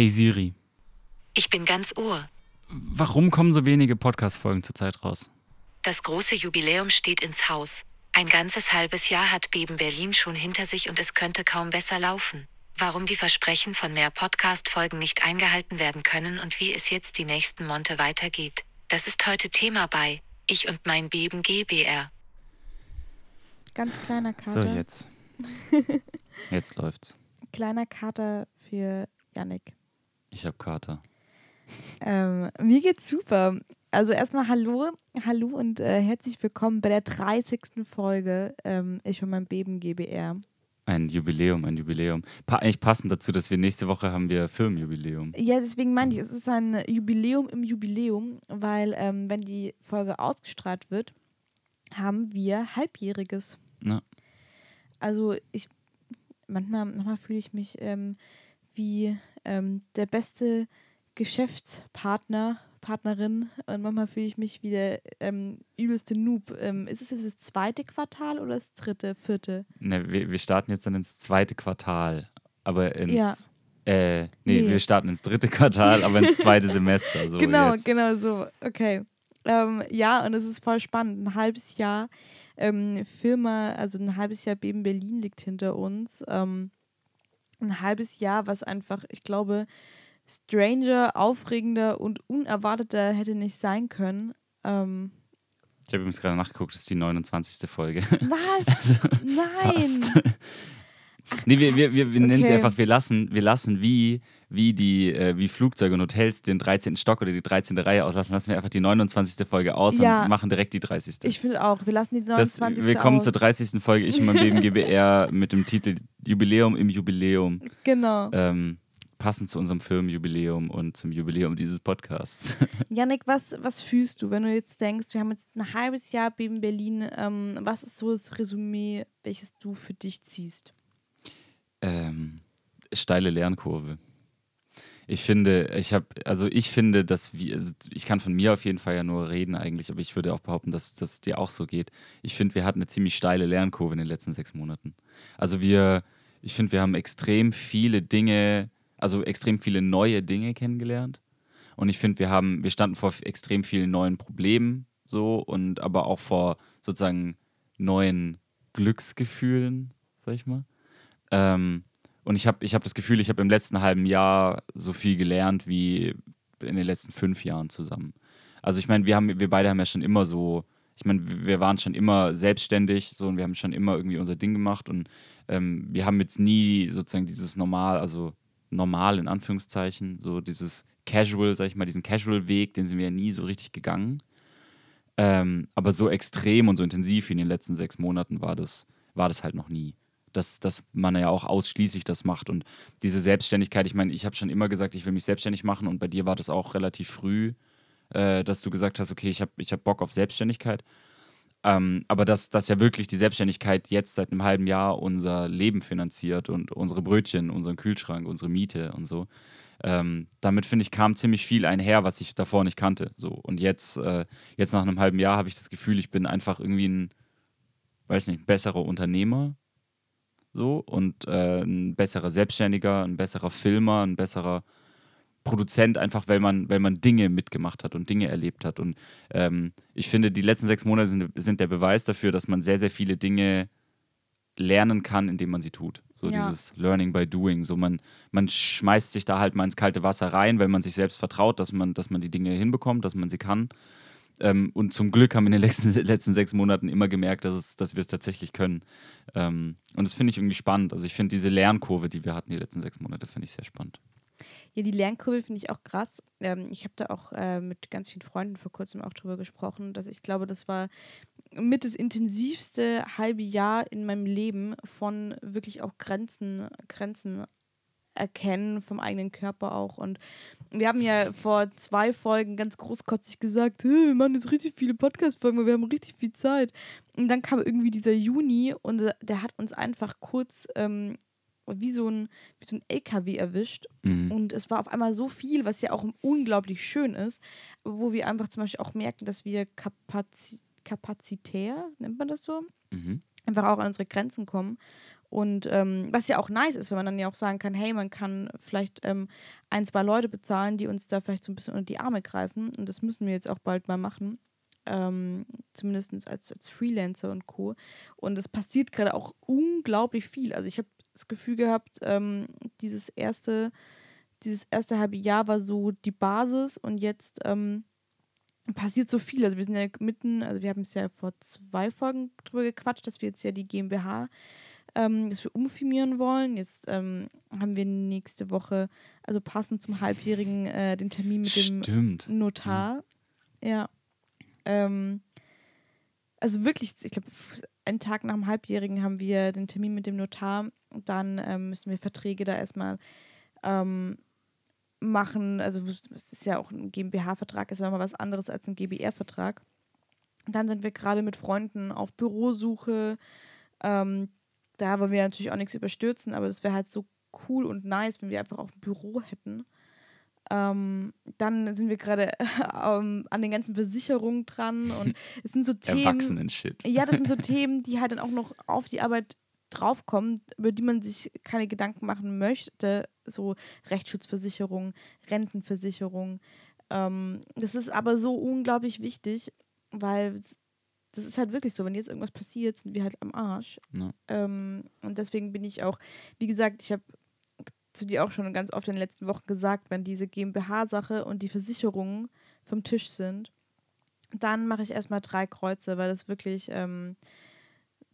Hey Siri, Ich bin ganz Ohr. warum kommen so wenige Podcast-Folgen zurzeit raus? Das große Jubiläum steht ins Haus. Ein ganzes halbes Jahr hat Beben Berlin schon hinter sich und es könnte kaum besser laufen. Warum die Versprechen von mehr Podcast-Folgen nicht eingehalten werden können und wie es jetzt die nächsten Monate weitergeht, das ist heute Thema bei Ich und mein Beben GBR. Ganz kleiner So, Kater. jetzt. Jetzt läuft's. Kleiner Kater für Yannick. Ich hab Kater. Ähm, mir geht's super. Also erstmal hallo, hallo und äh, herzlich willkommen bei der 30. Folge ähm, Ich und mein Beben GBR. Ein Jubiläum, ein Jubiläum. Pa eigentlich passend dazu, dass wir nächste Woche haben wir Firmenjubiläum. Ja, deswegen meine ich, es ist ein Jubiläum im Jubiläum, weil ähm, wenn die Folge ausgestrahlt wird, haben wir Halbjähriges. Na, Also ich manchmal, manchmal fühle ich mich ähm, wie ähm, der beste Geschäftspartner, Partnerin und manchmal fühle ich mich wie der ähm, übelste Noob. Ähm, ist es jetzt das zweite Quartal oder das dritte, vierte? ne, wir, wir starten jetzt dann ins zweite Quartal. Aber ins. Ja. Äh, nee, Nee. wir starten ins dritte Quartal, aber ins zweite Semester. So genau, jetzt. genau so. Okay. Ähm, ja, und es ist voll spannend. Ein halbes Jahr ähm, Firma, also ein halbes Jahr Beben Berlin liegt hinter uns. Ähm, ein halbes Jahr, was einfach, ich glaube, stranger, aufregender und unerwarteter hätte nicht sein können. Ähm, Ich habe übrigens gerade nachgeguckt, das ist die 29. Folge. was? Nein! Fast. nee, wir, wir, wir, wir nennen sie Okay. einfach, wir lassen, wir lassen wie, wie die, äh, wie Flugzeuge und Hotels den 13. Stock oder die 13. Reihe auslassen, lassen wir einfach die 29. Folge aus Ja. und machen direkt die 30. Ich finde auch, wir lassen die das, 29. willkommen aus. zur 30. Folge Ich und mein Leben GBR mit dem Titel Jubiläum im Jubiläum. Genau. Ähm, passend zu unserem Firmenjubiläum und zum Jubiläum dieses Podcasts. Yannick, was, was fühlst du, wenn du jetzt denkst, wir haben jetzt ein halbes Jahr Beben Berlin, ähm, was ist so das Resümee, welches du für dich ziehst? Ähm, steile Lernkurve. Ich finde, ich habe, also ich finde, dass wir, also ich kann von mir auf jeden Fall ja nur reden eigentlich, aber ich würde auch behaupten, dass das dir auch so geht. Ich finde, wir hatten eine ziemlich steile Lernkurve in den letzten sechs Monaten. Also wir, ich finde, wir haben extrem viele Dinge, also extrem viele neue Dinge kennengelernt. Und ich finde, wir haben, wir standen vor extrem vielen neuen Problemen so und aber auch vor sozusagen neuen Glücksgefühlen, sag ich mal. Ähm, und ich habe ich hab das Gefühl, ich habe im letzten halben Jahr so viel gelernt wie in den letzten fünf Jahren zusammen. Also ich meine, wir wir beide haben ja schon immer so, ich meine, wir waren schon immer selbstständig so und wir haben schon immer irgendwie unser Ding gemacht und ähm, wir haben jetzt nie sozusagen dieses normal, also normal in Anführungszeichen, so dieses Casual, sag ich mal, diesen Casual-Weg, den sind wir ja nie so richtig gegangen. Ähm, aber so extrem und so intensiv wie in den letzten sechs Monaten war das, war das halt noch nie. Dass, dass man ja auch ausschließlich das macht. Und diese Selbstständigkeit, ich meine, ich habe schon immer gesagt, ich will mich selbstständig machen und bei dir war das auch relativ früh, äh, dass du gesagt hast, okay, ich habe ich hab Bock auf Selbstständigkeit. Ähm, aber dass, dass ja wirklich die Selbstständigkeit jetzt seit einem halben Jahr unser Leben finanziert und unsere Brötchen, unseren Kühlschrank, unsere Miete und so. Ähm, damit finde ich, kam ziemlich viel einher, was ich davor nicht kannte. So. Und jetzt, äh, jetzt nach einem halben Jahr habe ich das Gefühl, ich bin einfach irgendwie ein, weiß nicht, besserer Unternehmer. So und äh, ein besserer Selbstständiger, ein besserer Filmer, ein besserer Produzent, einfach weil man, weil man Dinge mitgemacht hat und Dinge erlebt hat. Und ähm, ich finde, die letzten sechs Monate sind, sind der Beweis dafür, dass man sehr, sehr viele Dinge lernen kann, indem man sie tut. So Ja. dieses Learning by Doing. So man, man schmeißt sich da halt mal ins kalte Wasser rein, weil man sich selbst vertraut, dass man, dass man die Dinge hinbekommt, dass man sie kann. Ähm, und zum Glück haben wir in den letzten, letzten sechs Monaten immer gemerkt, dass, es, dass wir es tatsächlich können. Ähm, und das finde ich irgendwie spannend. Also ich finde diese Lernkurve, die wir hatten die letzten sechs Monate, finde ich sehr spannend. Ja, die Lernkurve finde ich auch krass. Ähm, ich habe da auch äh, mit ganz vielen Freunden vor kurzem auch drüber gesprochen, dass ich glaube, das war mit das intensivste halbe Jahr in meinem Leben von wirklich auch Grenzen, Grenzen erkennen vom eigenen Körper auch. Und wir haben ja vor zwei Folgen ganz großkotzig gesagt, "Hey, wir machen jetzt richtig viele Podcast-Folgen, weil wir haben richtig viel Zeit. Und dann kam irgendwie dieser Juni und der hat uns einfach kurz ähm, wie so ein, wie so ein LKW erwischt. Mhm. Und es war auf einmal so viel, was ja auch unglaublich schön ist, wo wir einfach zum Beispiel auch merken, dass wir kapazi kapazitär, nennt man das so, Mhm. einfach auch an unsere Grenzen kommen. Und ähm, was ja auch nice ist, wenn man dann ja auch sagen kann, hey, man kann vielleicht ähm, ein, zwei Leute bezahlen, die uns da vielleicht so ein bisschen unter die Arme greifen. Und das müssen wir jetzt auch bald mal machen. Ähm, zumindest als, als Freelancer und Co. Und es passiert gerade auch unglaublich viel. Also ich habe das Gefühl gehabt, ähm, dieses erste, dieses erste halbe Jahr war so die Basis und jetzt ähm, passiert so viel. Also wir sind ja mitten, also wir haben es ja vor zwei Folgen drüber gequatscht, dass wir jetzt ja die GmbH, ähm, dass wir umfirmieren wollen. Jetzt ähm, haben wir nächste Woche, also passend zum Halbjährigen, äh, den Termin mit dem Stimmt. Notar. Ja. Ähm, also wirklich, ich glaube, einen Tag nach dem Halbjährigen haben wir den Termin mit dem Notar. Und dann ähm, müssen wir Verträge da erstmal ähm, machen. Also es ist ja auch ein GmbH-Vertrag, ist ja nochmal was anderes als ein GBR-Vertrag. Dann sind wir gerade mit Freunden auf Bürosuche. Ähm, da wollen wir natürlich auch nichts überstürzen, aber das wäre halt so cool und nice, wenn wir einfach auch ein Büro hätten. Ähm, dann sind wir gerade ähm, an den ganzen Versicherungen dran und es sind so Themen. Erwachsenen-Shit. Ja, das sind so Themen, die halt dann auch noch auf die Arbeit draufkommen, über die man sich keine Gedanken machen möchte. So Rechtsschutzversicherung, Rentenversicherung. Ähm, das ist aber so unglaublich wichtig, weil das ist halt wirklich so, wenn jetzt irgendwas passiert, sind wir halt am Arsch. Ja. Ähm, und deswegen bin ich auch, wie gesagt, ich habe zu dir auch schon ganz oft in den letzten Wochen gesagt, wenn diese GmbH-Sache und die Versicherungen vom Tisch sind, dann mache ich erstmal drei Kreuze, weil das wirklich ähm,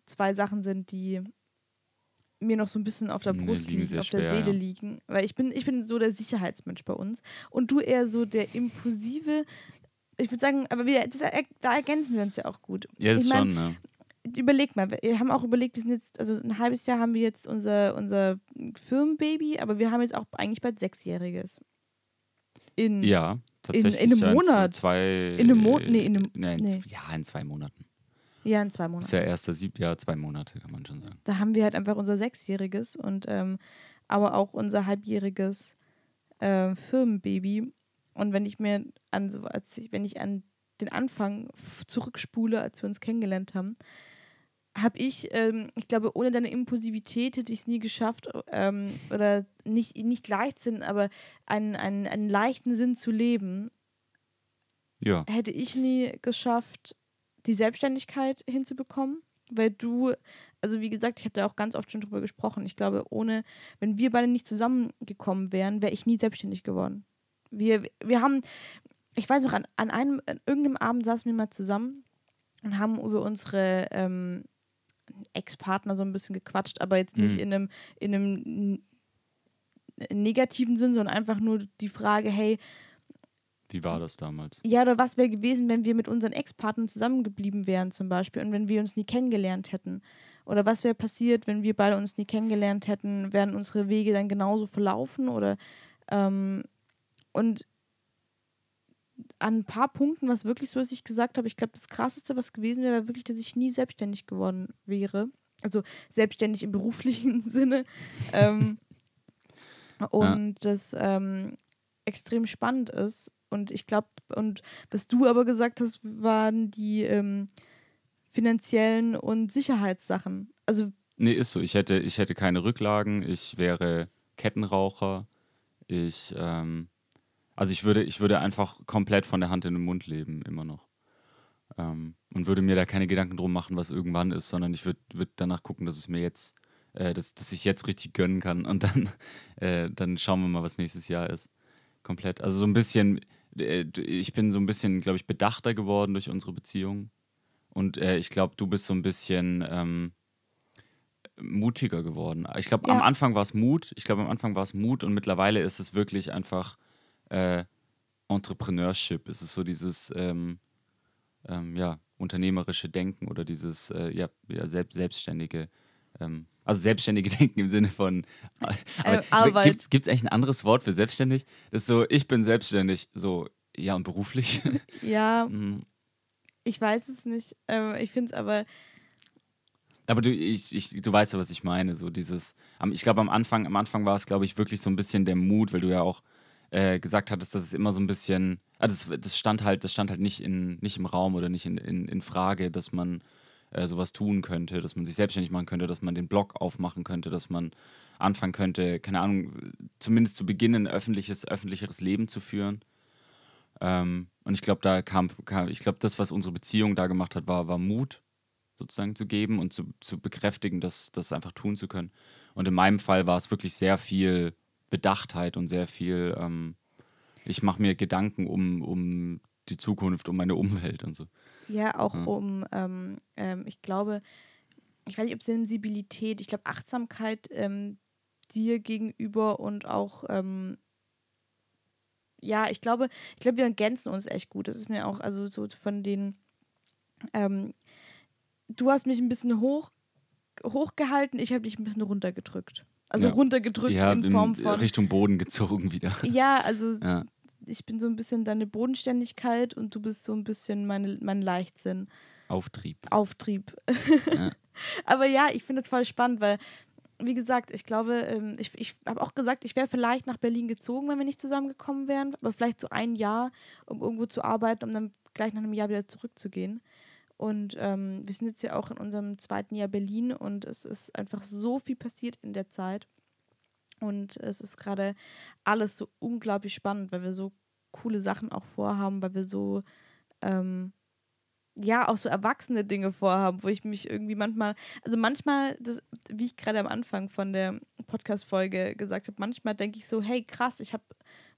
zwei Sachen sind, die mir noch so ein bisschen auf der Nee, Brust liegen liegen, auf der schwer, Seele ja. liegen. Weil ich bin, ich bin so der Sicherheitsmensch bei uns. Und du eher so der impulsive. Ich würde sagen, aber wir, das, da ergänzen wir uns ja auch gut. Ja, das ich mein, schon, ne? überleg mal, wir haben auch überlegt, wir sind jetzt, also ein halbes Jahr haben wir jetzt unser, unser Firmenbaby, aber wir haben jetzt auch eigentlich bald Sechsjähriges. In, Ja, tatsächlich. in einem ja, Monat. Zwei, In einem Mo- nee, in einem- nee, in nee. Ja, in zwei Monaten. ja, in zwei Das Monaten. ist ja erster Siebjahr, zwei Monate, kann man schon sagen. Da haben wir halt einfach unser Sechsjähriges und ähm, aber auch unser halbjähriges äh, Firmenbaby. Und wenn ich mir an so, als ich, wenn ich an den Anfang zurückspule, als wir uns kennengelernt haben, habe ich, ähm, ich glaube, ohne deine Impulsivität hätte ich es nie geschafft, ähm, oder nicht, nicht Leichtsinn, aber einen, einen, einen leichten Sinn zu leben, Ja, hätte ich nie geschafft, die Selbstständigkeit hinzubekommen, weil du, also wie gesagt, ich habe da auch ganz oft schon drüber gesprochen. Ich glaube, ohne, wenn wir beide nicht zusammengekommen wären, wäre ich nie selbstständig geworden. Wir, wir haben, ich weiß noch, an, an einem, an irgendeinem Abend saßen wir mal zusammen und haben über unsere ähm, Ex-Partner so ein bisschen gequatscht, aber jetzt nicht Mhm. in einem, in einem negativen Sinn, sondern einfach nur die Frage, hey, wie war das damals? ja, oder was wäre gewesen, wenn wir mit unseren Ex-Partnern zusammengeblieben wären zum Beispiel und wenn wir uns nie kennengelernt hätten? Oder was wäre passiert, wenn wir beide uns nie kennengelernt hätten? Wären unsere Wege dann genauso verlaufen? Oder ähm, und an ein paar Punkten, was wirklich so ist, ich gesagt habe, ich glaube, das krasseste, was gewesen wäre, wäre wirklich, dass ich nie selbstständig geworden wäre. Also selbstständig im beruflichen Sinne. ähm, und das ähm, extrem spannend ist. Und ich glaube, und was du aber gesagt hast, waren die ähm, finanziellen und Sicherheitssachen. Also, Nee, ist so. Ich hätte, ich hätte keine Rücklagen, ich wäre Kettenraucher, ich, ähm, also ich würde, ich würde einfach komplett von der Hand in den Mund leben, immer noch. Ähm, und würde mir da keine Gedanken drum machen, was irgendwann ist, sondern ich würde würd danach gucken, dass es mir jetzt, äh, dass, dass ich jetzt richtig gönnen kann und dann, äh, dann schauen wir mal, was nächstes Jahr ist. Komplett. Also so ein bisschen, äh, ich bin so ein bisschen, glaube ich, bedachter geworden durch unsere Beziehung. Und äh, ich glaube, du bist so ein bisschen ähm, mutiger geworden. Ich glaube, am Ja. Anfang war es Mut. Ich glaube, am Anfang war es Mut und mittlerweile ist es wirklich einfach äh, Entrepreneurship. Es ist so dieses ähm, ähm, ja, unternehmerische Denken oder dieses äh, ja, ja, selbst, selbstständige, ähm, also selbstständige Denken im Sinne von Äh, Arbeit. Gibt es eigentlich ein anderes Wort für selbstständig? Das ist so, ich bin selbstständig, so ja und beruflich. ja, Mm. ich weiß es nicht. Ähm, ich finde es aber, Aber du, ich, ich, du weißt ja, was ich meine. So dieses, ich glaube, am Anfang, am Anfang war es, glaube ich, wirklich so ein bisschen der Mut, weil du ja auch äh, gesagt hattest, dass es immer so ein bisschen, ah, das, das stand halt, das stand halt nicht in, nicht im Raum oder nicht in, in, in Frage, dass man äh, sowas tun könnte, dass man sich selbstständig machen könnte, dass man den Blog aufmachen könnte, dass man anfangen könnte, keine Ahnung, zumindest zu beginnen, ein öffentliches, öffentlicheres Leben zu führen. Ähm, und ich glaube, da kam, kam ich glaube, das, was unsere Beziehung da gemacht hat, war, war Mut sozusagen zu geben und zu, zu bekräftigen, das, das einfach tun zu können. Und in meinem Fall war es wirklich sehr viel Bedachtheit und sehr viel, ähm, ich mache mir Gedanken um, um die Zukunft, um meine Umwelt und so. Ja, auch ja. um, ähm, ähm, ich glaube, ich weiß nicht, ob Sensibilität, ich glaube Achtsamkeit ähm, dir gegenüber und auch, ähm, ja, ich glaube, ich glaube, wir ergänzen uns echt gut. Das ist mir auch, also so von den, ähm, du hast mich ein bisschen hoch, hochgehalten, ich habe dich ein bisschen runtergedrückt. Also ja. runtergedrückt ja, in Form von. Richtung Boden gezogen wieder. Ja, also ja. ich bin so ein bisschen deine Bodenständigkeit und du bist so ein bisschen meine, mein Leichtsinn. Auftrieb. Auftrieb. Aber ja, ich finde es voll spannend, weil, wie gesagt, ich glaube, ähm, ich, ich habe auch gesagt, ich wäre vielleicht nach Berlin gezogen, wenn wir nicht zusammengekommen wären, aber vielleicht so ein Jahr, um irgendwo zu arbeiten, um dann gleich nach einem Jahr wieder zurückzugehen. Und ähm, wir sind jetzt ja auch in unserem zweiten Jahr Berlin und es ist einfach so viel passiert in der Zeit. Und es ist gerade alles so unglaublich spannend, weil wir so coole Sachen auch vorhaben, weil wir so, ähm, ja, auch so erwachsene Dinge vorhaben, wo ich mich irgendwie manchmal, also manchmal, das, wie ich gerade am Anfang von der Podcast-Folge gesagt habe, manchmal denke ich so, hey, krass, ich habe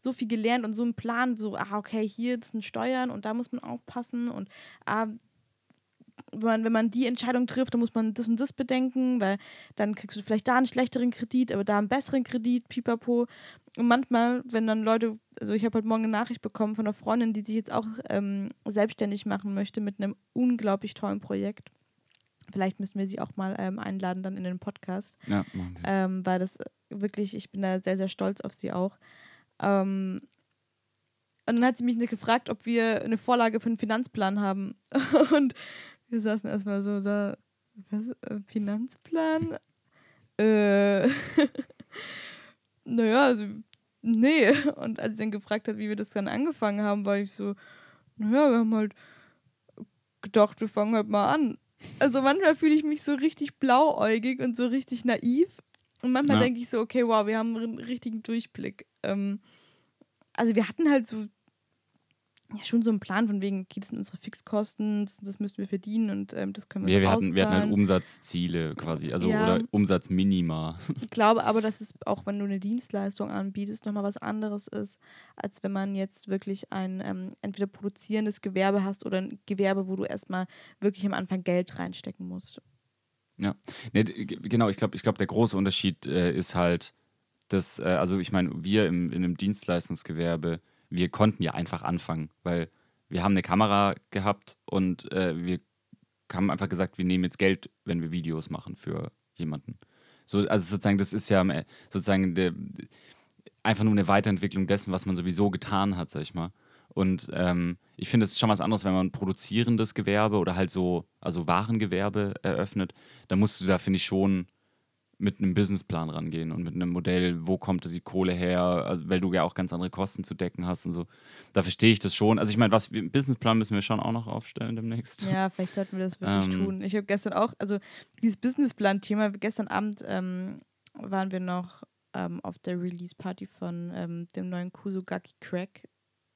so viel gelernt und so einen Plan, so, ah, okay, hier sind Steuern und da muss man aufpassen und ah, wenn man, wenn man die Entscheidung trifft, dann muss man das und das bedenken, weil dann kriegst du vielleicht da einen schlechteren Kredit, aber da einen besseren Kredit, pipapo. Und manchmal, wenn dann Leute, also ich habe heute Morgen eine Nachricht bekommen von einer Freundin, die sich jetzt auch ähm, selbstständig machen möchte mit einem unglaublich tollen Projekt. Vielleicht müssen wir sie auch mal ähm, einladen dann in den Podcast. Ja, machen wir. Ähm, weil das wirklich, ich bin da sehr, sehr stolz auf sie auch. Ähm, und dann hat sie mich gefragt, ob wir eine Vorlage für einen Finanzplan haben. Und wir saßen erstmal so da, was, äh, Finanzplan? äh, naja, also, nee. Und als sie dann gefragt hat, wie wir das dann angefangen haben, war ich so, naja, wir haben halt gedacht, wir fangen halt mal an. Also manchmal fühle ich mich so richtig blauäugig und so richtig naiv. Und manchmal ja. denke ich so, okay, wow, wir haben einen richtigen Durchblick. Ähm, also wir hatten halt so ja schon so einen Plan von wegen, okay, das sind unsere Fixkosten, das, das müssen wir verdienen und ähm, das können wir ja, wir hatten, wir hatten halt Umsatzziele quasi, also ja, oder Umsatzminima. Ich glaube aber, dass es auch, wenn du eine Dienstleistung anbietest, nochmal was anderes ist, als wenn man jetzt wirklich ein ähm, entweder produzierendes Gewerbe hast oder ein Gewerbe, wo du erstmal wirklich am Anfang Geld reinstecken musst. Ja, nee, genau, ich glaube, ich glaub, der große Unterschied äh, ist halt, dass, äh, also ich meine, wir im, in einem Dienstleistungsgewerbe wir konnten ja einfach anfangen, weil wir haben eine Kamera gehabt und äh, wir haben einfach gesagt, wir nehmen jetzt Geld, wenn wir Videos machen für jemanden. So, also sozusagen, das ist ja sozusagen der, einfach nur eine Weiterentwicklung dessen, was man sowieso getan hat, sag ich mal. Und ähm, ich finde, es ist schon was anderes, wenn man produzierendes Gewerbe oder halt so, also Warengewerbe eröffnet. Da musst du da, finde ich, schon mit einem Businessplan rangehen und mit einem Modell, wo kommt die Kohle her, also, weil du ja auch ganz andere Kosten zu decken hast und so. Da verstehe ich das schon. Also ich meine, was Businessplan müssen wir schon auch noch aufstellen demnächst. Ja, vielleicht sollten wir das wirklich ähm, tun. Ich habe gestern auch, also dieses Businessplan-Thema, gestern Abend ähm, waren wir noch ähm, auf der Release-Party von ähm, dem neuen Kusugaki Crack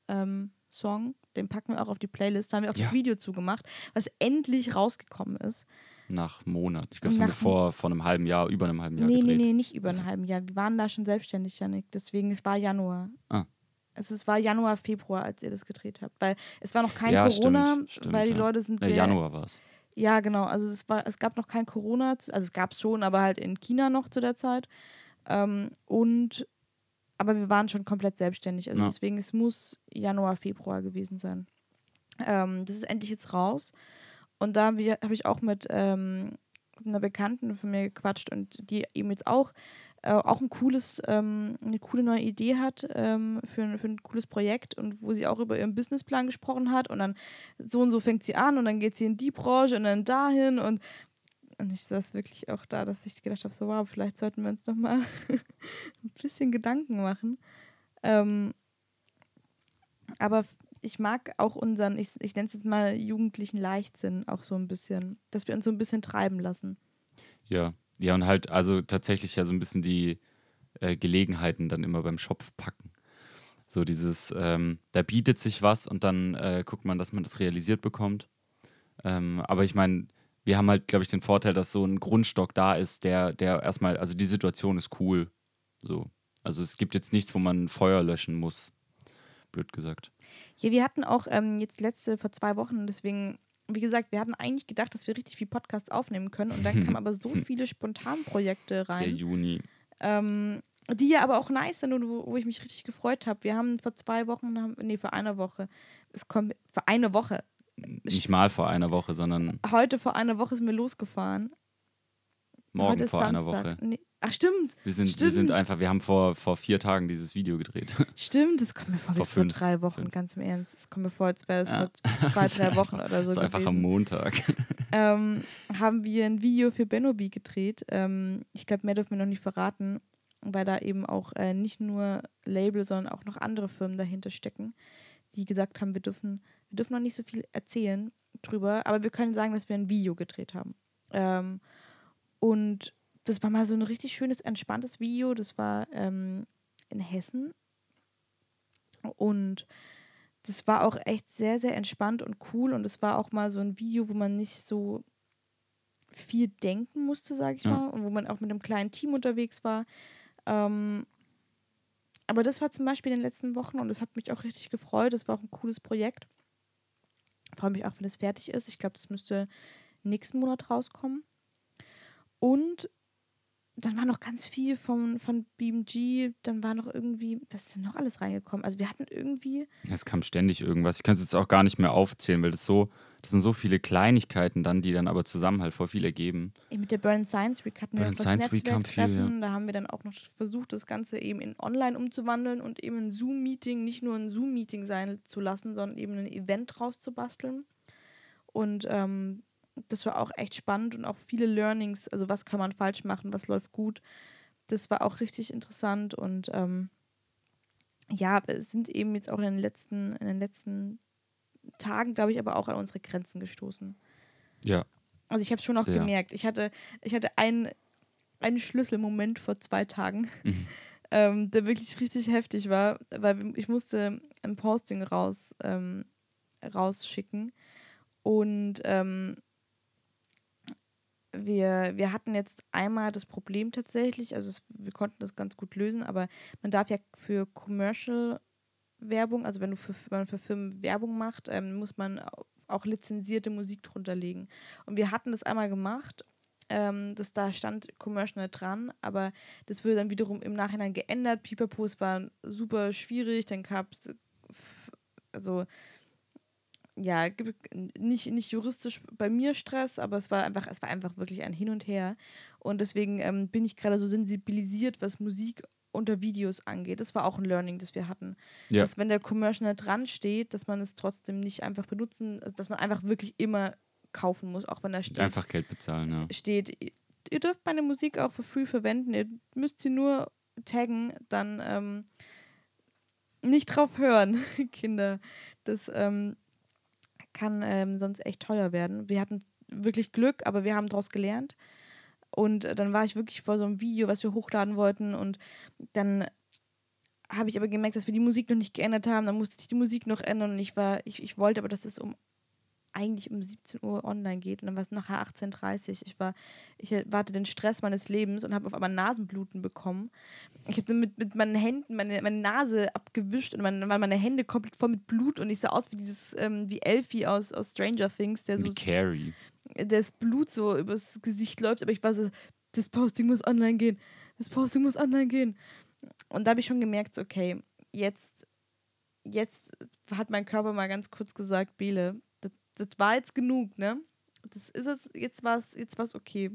ähm, Song. Den packen wir auch auf die Playlist. Da haben wir auch ja. das Video zugemacht, was endlich rausgekommen ist. Nach Monat. Ich glaube, es haben wir vor, vor einem halben Jahr, über einem halben Jahr nee, gedreht. Nee, nee, nicht über einem halben Jahr. Wir waren da schon selbstständig, Janik. Deswegen, es war Januar. Ah. Also es war Januar, Februar, als ihr das gedreht habt. Weil es war noch kein ja, Corona, stimmt, stimmt, weil die ja. Leute sind sehr... Ja, Januar war es. Ja, genau. Also es, war, es gab noch kein Corona. Also es gab es schon, aber halt in China noch zu der Zeit. Ähm, und... Aber wir waren schon komplett selbstständig. Also ja. deswegen, es muss Januar, Februar gewesen sein. Ähm, das ist endlich jetzt raus. Und da habe ich auch mit ähm, einer Bekannten von mir gequatscht und die eben jetzt auch äh, auch ein cooles, ähm, eine coole neue Idee hat ähm, für, für ein cooles Projekt und wo sie auch über ihren Businessplan gesprochen hat und dann so und so fängt sie an und dann geht sie in die Branche und dann dahin und, und ich saß wirklich auch da, dass ich gedacht habe, so wow, vielleicht sollten wir uns doch mal ein bisschen Gedanken machen. Ähm, aber ich mag auch unseren, ich, ich nenne es jetzt mal jugendlichen Leichtsinn auch so ein bisschen, dass wir uns so ein bisschen treiben lassen. Ja, ja, und halt, also tatsächlich ja so ein bisschen die äh, Gelegenheiten dann immer beim Schopf packen. So dieses, ähm, da bietet sich was und dann äh, guckt man, dass man das realisiert bekommt. Ähm, aber ich meine, wir haben halt, glaube ich, den Vorteil, dass so ein Grundstock da ist, der, der erstmal, also die Situation ist cool. So. Also es gibt jetzt nichts, wo man Feuer löschen muss. Blöd gesagt. Ja, wir hatten auch ähm, jetzt letzte vor zwei Wochen, deswegen, wie gesagt, wir hatten eigentlich gedacht, dass wir richtig viel Podcasts aufnehmen können und dann kamen aber so viele Spontanprojekte Der rein. Juni. Ähm, die ja aber auch nice sind und wo, wo ich mich richtig gefreut habe. Wir haben vor zwei Wochen, haben, nee, vor einer Woche, es kommt, vor einer Woche, Nicht mal vor einer Woche, sondern heute vor einer Woche ist mir losgefahren. Morgen heute vor einer Samstag. Woche. Nee. Ach, stimmt. Wir sind, wir Stimmt. sind einfach, wir haben vor, vor vier Tagen dieses Video gedreht. Stimmt, das kommt mir vor wie Vor vor fünf. drei Wochen, Fünf. ganz im Ernst. Es kommt mir vor, als wäre es Ja. vor zwei, drei Wochen oder so. Das ist einfach am. Montag. ähm, haben wir ein Video für Benobi gedreht. Ähm, ich glaube, mehr dürfen wir noch nicht verraten, weil da eben auch äh, nicht nur Label, sondern auch noch andere Firmen dahinter stecken, die gesagt haben, wir dürfen, wir dürfen noch nicht so viel erzählen drüber, aber wir können sagen, dass wir ein Video gedreht haben. Ähm, und das war mal so ein richtig schönes, entspanntes Video. Das war ähm, in Hessen. Und das war auch echt sehr, sehr entspannt und cool. Und es war auch mal so ein Video, wo man nicht so viel denken musste, sage ich Ja. mal. Und wo man auch mit einem kleinen Team unterwegs war. Ähm, aber das war zum Beispiel in den letzten Wochen und das hat mich auch richtig gefreut. Das war auch ein cooles Projekt. Freue mich auch, wenn es fertig ist. Ich glaube, das müsste nächsten Monat rauskommen. Und dann war noch ganz viel von, von BMG, dann war noch irgendwie, was ist denn noch alles reingekommen? Also wir hatten irgendwie, Es kam ständig irgendwas. Ich kann es jetzt auch gar nicht mehr aufzählen, weil das so, das sind so viele Kleinigkeiten dann, die dann aber zusammen halt voll viel ergeben. mit der Burn Science Week hatten wir Burn noch das Science Week kam viel, Netzwerktreffen. Da haben wir dann auch noch versucht, das Ganze eben in online umzuwandeln und eben ein Zoom-Meeting nicht nur ein Zoom-Meeting sein zu lassen, sondern eben ein Event rauszubasteln. Und ähm, das war auch echt spannend und auch viele Learnings, also was kann man falsch machen, was läuft gut. Das war auch richtig interessant und ähm, ja, wir sind eben jetzt auch in den letzten, in den letzten Tagen, glaube ich, aber auch an unsere Grenzen gestoßen. Ja. Also ich habe es schon auch Sehr. gemerkt. Ich hatte, ich hatte einen, einen Schlüsselmoment vor zwei Tagen, Mhm. ähm, der wirklich richtig heftig war, weil ich musste ein Posting raus, ähm, rausschicken und ähm, wir, wir hatten jetzt einmal das Problem tatsächlich, also es, wir konnten das ganz gut lösen, aber man darf ja für Commercial Werbung, also wenn du für, wenn man für Firmen Werbung macht, ähm, muss man au- auch lizenzierte Musik drunter legen. Und wir hatten das einmal gemacht, ähm, das, da stand Commercial dran, aber das wurde dann wiederum im Nachhinein geändert. Pipapo, es war super schwierig, dann gab es, also ja, gibt- nicht, nicht juristisch bei mir Stress, aber es war einfach, es war einfach wirklich ein Hin und Her. Und deswegen ähm, bin ich gerade so sensibilisiert, was Musik unter Videos angeht. Das war auch ein Learning, das wir hatten. Ja. Dass wenn der Commercial dran steht, dass man es trotzdem nicht einfach benutzen, also dass man einfach wirklich immer kaufen muss, auch wenn da steht, Einfach Geld bezahlen, ja. steht, ihr dürft meine Musik auch für free verwenden, ihr müsst sie nur taggen, dann ähm, nicht drauf hören, Kinder. Das ähm, kann ähm, sonst echt teuer werden. Wir hatten wirklich Glück, aber wir haben daraus gelernt. Und äh, dann war ich wirklich vor so einem Video, was wir hochladen wollten. Und dann habe ich aber gemerkt, dass wir die Musik noch nicht geändert haben. Dann musste ich die Musik noch ändern. Und ich war, ich, ich wollte aber, dass es um eigentlich um 17 Uhr online geht und dann war es nachher 18.30 Uhr. Ich war, ich warte den Stress meines Lebens und habe auf einmal Nasenbluten bekommen. Ich habe dann mit, mit meinen Händen meine, meine Nase abgewischt und dann waren meine Hände komplett voll mit Blut und ich sah aus wie dieses, ähm, wie Elfie aus, aus Stranger Things, der so Wie Carrie. das Blut so übers Gesicht läuft, aber ich war so, das Posting muss online gehen. Das Posting muss online gehen. Und da habe ich schon gemerkt, okay, jetzt, jetzt hat mein Körper mal ganz kurz gesagt, Bele, das, war jetzt genug, ne? Das ist es, jetzt war es jetzt war's okay.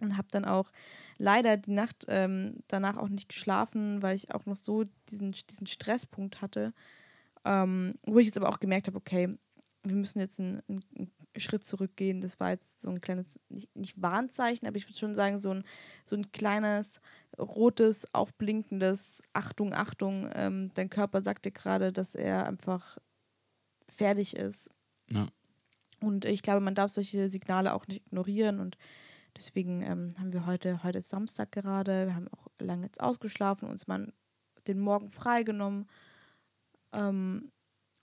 Und habe dann auch leider die Nacht ähm, danach auch nicht geschlafen, weil ich auch noch so diesen, diesen Stresspunkt hatte. Ähm, wo ich jetzt aber auch gemerkt habe, okay, wir müssen jetzt einen, einen Schritt zurückgehen. Das war jetzt so ein kleines, nicht, nicht Warnzeichen, aber ich würde schon sagen, so ein, so ein kleines, rotes, aufblinkendes Achtung, Achtung. Ähm, dein Körper sagte gerade, dass er einfach fertig ist. Ja. Und ich glaube, man darf solche Signale auch nicht ignorieren und deswegen ähm, haben wir heute, heute ist Samstag gerade, wir haben auch lange jetzt ausgeschlafen, uns mal den Morgen freigenommen ähm,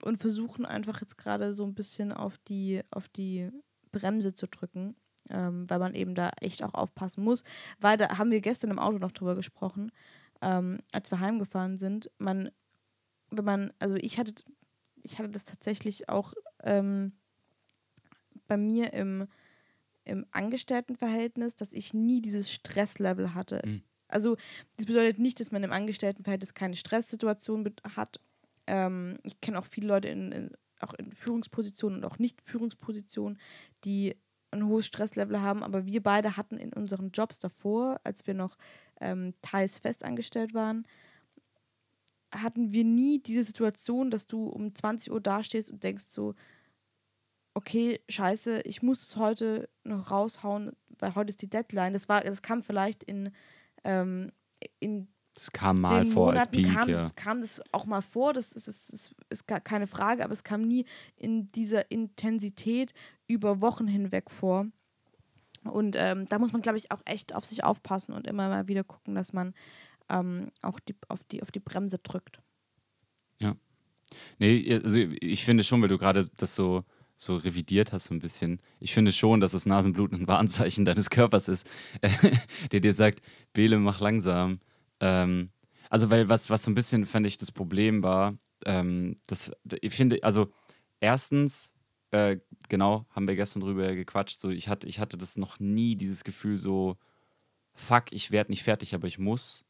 und versuchen einfach jetzt gerade so ein bisschen auf die, auf die Bremse zu drücken, ähm, weil man eben da echt auch aufpassen muss. Weil da haben wir gestern im Auto noch drüber gesprochen, ähm, als wir heimgefahren sind. Man, wenn man, also ich hatte, ich hatte das tatsächlich auch ähm, bei mir im, im Angestelltenverhältnis, dass ich nie dieses Stresslevel hatte. Mhm. Also das bedeutet nicht, dass man im Angestelltenverhältnis keine Stresssituation hat. Ähm, ich kenne auch viele Leute in, in, auch in Führungspositionen und auch Nicht-Führungspositionen, die ein hohes Stresslevel haben, aber wir beide hatten in unseren Jobs davor, als wir noch ähm, teils festangestellt waren, hatten wir nie diese Situation, dass du um 20 Uhr dastehst und denkst so, okay, scheiße, ich muss es heute noch raushauen, weil heute ist die Deadline. Das war, das kam vielleicht in, ähm, in das kam mal vor Monaten als Peak, kam, ja. das, kam das auch mal vor, das ist, ist, ist, ist gar keine Frage, aber es kam nie in dieser Intensität über Wochen hinweg vor. Und ähm, da muss man, glaube ich, auch echt auf sich aufpassen und immer mal wieder gucken, dass man ähm, auch die, auf, die, auf die Bremse drückt. Ja. Nee, also ich finde schon, weil du gerade das so, so revidiert hast, so ein bisschen. Ich finde schon, dass das Nasenbluten ein Warnzeichen deines Körpers ist, der dir sagt, Bele, mach langsam. Ähm, also, weil was, was so ein bisschen, fand ich, das Problem war, ähm, das, ich finde, also erstens, äh, genau, haben wir gestern drüber gequatscht, so ich hatte, ich hatte das noch nie, dieses Gefühl so, fuck, ich werde nicht fertig, aber ich muss.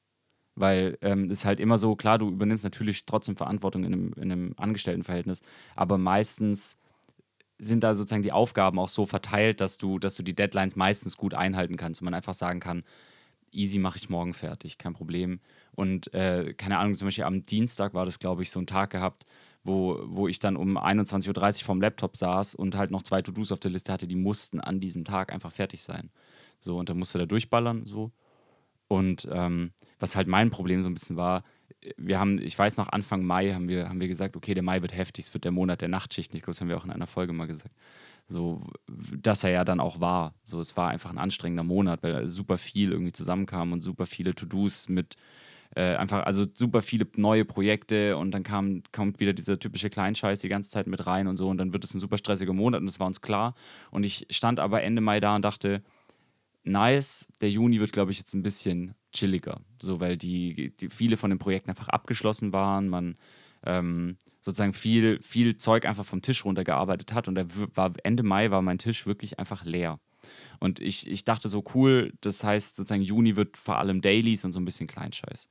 Weil ähm, es ist halt immer so, klar, du übernimmst natürlich trotzdem Verantwortung in einem, in einem Angestelltenverhältnis, aber meistens sind da sozusagen die Aufgaben auch so verteilt, dass du, dass du die Deadlines meistens gut einhalten kannst und man einfach sagen kann, easy mache ich morgen fertig, kein Problem. Und äh, keine Ahnung, zum Beispiel am Dienstag war das, glaube ich, so ein Tag gehabt, wo, wo ich dann um 21.30 Uhr vorm Laptop saß und halt noch zwei To-Dos auf der Liste hatte, die mussten an diesem Tag einfach fertig sein. So, und dann musste da durchballern, so. Und ähm, was halt mein Problem so ein bisschen war, wir haben, ich weiß noch, Anfang Mai haben wir, haben wir gesagt, okay, der Mai wird heftig, es wird der Monat der Nachtschichten. Ich glaube, das haben wir auch in einer Folge mal gesagt. So, dass er ja dann auch war. So, es war einfach ein anstrengender Monat, weil super viel irgendwie zusammenkam und super viele To-Dos mit äh, einfach, also super viele neue Projekte und dann kam, kommt wieder dieser typische Kleinscheiß die ganze Zeit mit rein und so und dann wird es ein super stressiger Monat und das war uns klar. Und ich stand aber Ende Mai da und dachte, nice, der Juni wird, glaube ich, jetzt ein bisschen chilliger. So, weil die, die viele von den Projekten einfach abgeschlossen waren, man ähm, sozusagen viel, viel Zeug einfach vom Tisch runtergearbeitet hat und war, Ende Mai war mein Tisch wirklich einfach leer. Und ich, ich dachte so, cool, das heißt sozusagen Juni wird vor allem Dailies und so ein bisschen Kleinscheiß.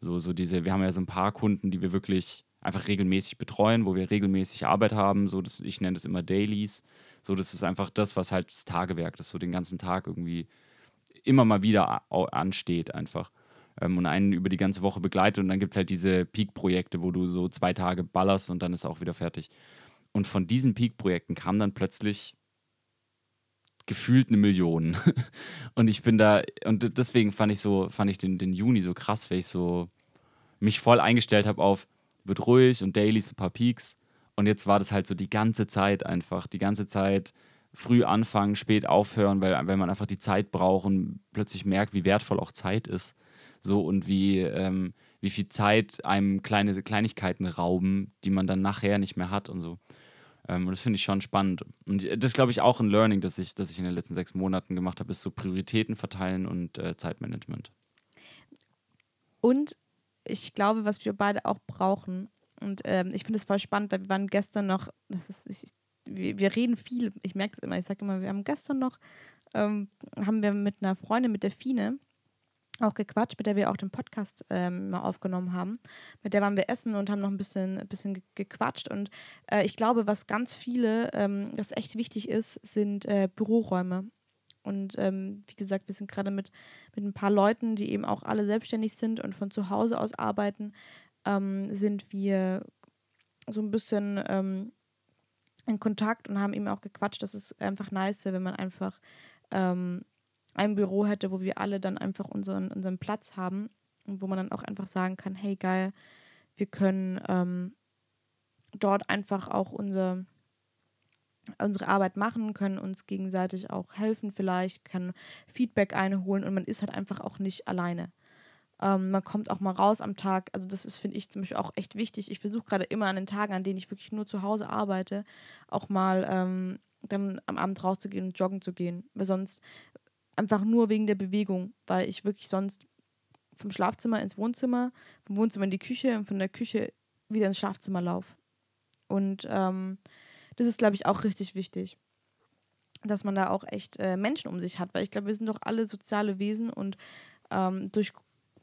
So, so diese, wir haben ja so ein paar Kunden, die wir wirklich einfach regelmäßig betreuen, wo wir regelmäßig Arbeit haben. So, das, ich nenne das immer Dailies. So, das ist einfach das, was halt das Tagewerk, das so den ganzen Tag irgendwie immer mal wieder ansteht, einfach. Ähm, und einen über die ganze Woche begleitet. Und dann gibt es halt diese Peak-Projekte, wo du so zwei Tage ballerst und dann ist auch wieder fertig. Und von diesen Peak-Projekten kam dann plötzlich gefühlt eine Million. und ich bin da, und deswegen fand ich so, fand ich den, den Juni so krass, weil ich so mich voll eingestellt habe auf, wird ruhig und Dailies, ein paar Peaks. Und jetzt war das halt so die ganze Zeit einfach, die ganze Zeit früh anfangen, spät aufhören, weil, weil man einfach die Zeit braucht und plötzlich merkt, wie wertvoll auch Zeit ist. So und wie, ähm, wie viel Zeit einem kleine Kleinigkeiten rauben, die man dann nachher nicht mehr hat und so. Ähm, und das finde ich schon spannend. Und das glaube ich, auch ein Learning, das ich, das ich in den letzten sechs Monaten gemacht habe, ist so Prioritäten verteilen und äh, Zeitmanagement. Und ich glaube, was wir beide auch brauchen, und ähm, ich finde es voll spannend, weil wir waren gestern noch, das ist, ich, wir, wir reden viel, ich merke es immer, ich sage immer, wir haben gestern noch, ähm, haben wir mit einer Freundin, mit der Fine, auch gequatscht, mit der wir auch den Podcast ähm, mal aufgenommen haben. Mit der waren wir essen und haben noch ein bisschen, ein bisschen gequatscht. Und äh, ich glaube, was ganz viele, ähm, was echt wichtig ist, sind äh, Büroräume. Und ähm, wie gesagt, wir sind gerade mit, mit ein paar Leuten, die eben auch alle selbstständig sind und von zu Hause aus arbeiten, ähm, sind wir so ein bisschen ähm, in Kontakt und haben eben auch gequatscht. Das ist einfach nice, wenn man einfach ähm, ein Büro hätte, wo wir alle dann einfach unseren, unseren Platz haben und wo man dann auch einfach sagen kann, hey geil, wir können, ähm, dort einfach auch unser, unsere Arbeit machen, können uns gegenseitig auch helfen vielleicht, können Feedback einholen und man ist halt einfach auch nicht alleine. Ähm, man kommt auch mal raus am Tag. Also das ist, finde ich, zum Beispiel auch echt wichtig. Ich versuche gerade immer an den Tagen, an denen ich wirklich nur zu Hause arbeite, auch mal ähm, dann am Abend rauszugehen und joggen zu gehen. Weil sonst einfach nur wegen der Bewegung, weil ich wirklich sonst vom Schlafzimmer ins Wohnzimmer, vom Wohnzimmer in die Küche und von der Küche wieder ins Schlafzimmer laufe. Und ähm, das ist, glaube ich, auch richtig wichtig, dass man da auch echt äh, Menschen um sich hat, weil ich glaube, wir sind doch alle soziale Wesen und ähm, durch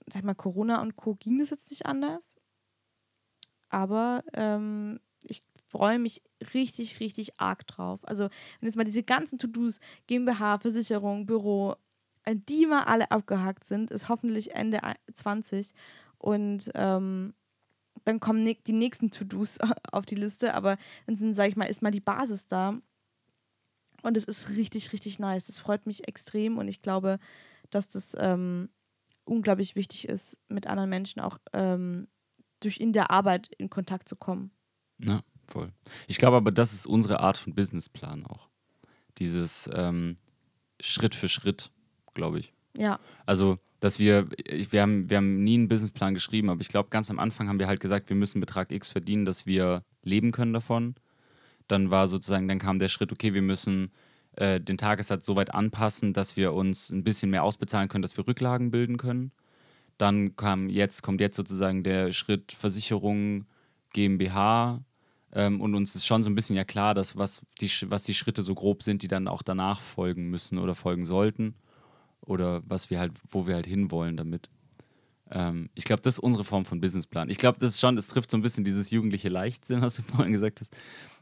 sag mal, Corona und Co. ging es jetzt nicht anders. Aber ähm, ich freue mich richtig, richtig arg drauf. Also, wenn jetzt mal diese ganzen To-Dos, GmbH, Versicherung, Büro, die mal alle abgehakt sind, ist hoffentlich Ende 20. Und ähm, dann kommen die nächsten To-Dos auf die Liste, aber dann sind, sag ich mal, ist mal die Basis da. Und es ist richtig, richtig nice. Das freut mich extrem und ich glaube, dass das ähm, unglaublich wichtig ist, mit anderen Menschen auch ähm, durch in der Arbeit in Kontakt zu kommen. Ja, voll. Ich glaube aber, das ist unsere Art von Businessplan auch. Dieses ähm, Schritt für Schritt, glaube ich. Ja. Also, dass wir, wir haben, wir haben nie einen Businessplan geschrieben, aber ich glaube, ganz am Anfang haben wir halt gesagt, wir müssen Betrag X verdienen, dass wir leben können davon. Dann war sozusagen, dann kam der Schritt, okay, wir müssen äh, den Tagessatz so weit anpassen, dass wir uns ein bisschen mehr ausbezahlen können, dass wir Rücklagen bilden können. Dann kam jetzt, kommt jetzt sozusagen der Schritt Versicherung GmbH. Ähm, und uns ist schon so ein bisschen ja klar, dass was die, was die Schritte so grob sind, die dann auch danach folgen müssen oder folgen sollten. Oder was wir halt, wo wir halt hinwollen damit. Ähm, ich glaube, das ist unsere Form von Businessplan. Ich glaube, das ist schon, das trifft so ein bisschen dieses jugendliche Leichtsinn, was du vorhin gesagt hast.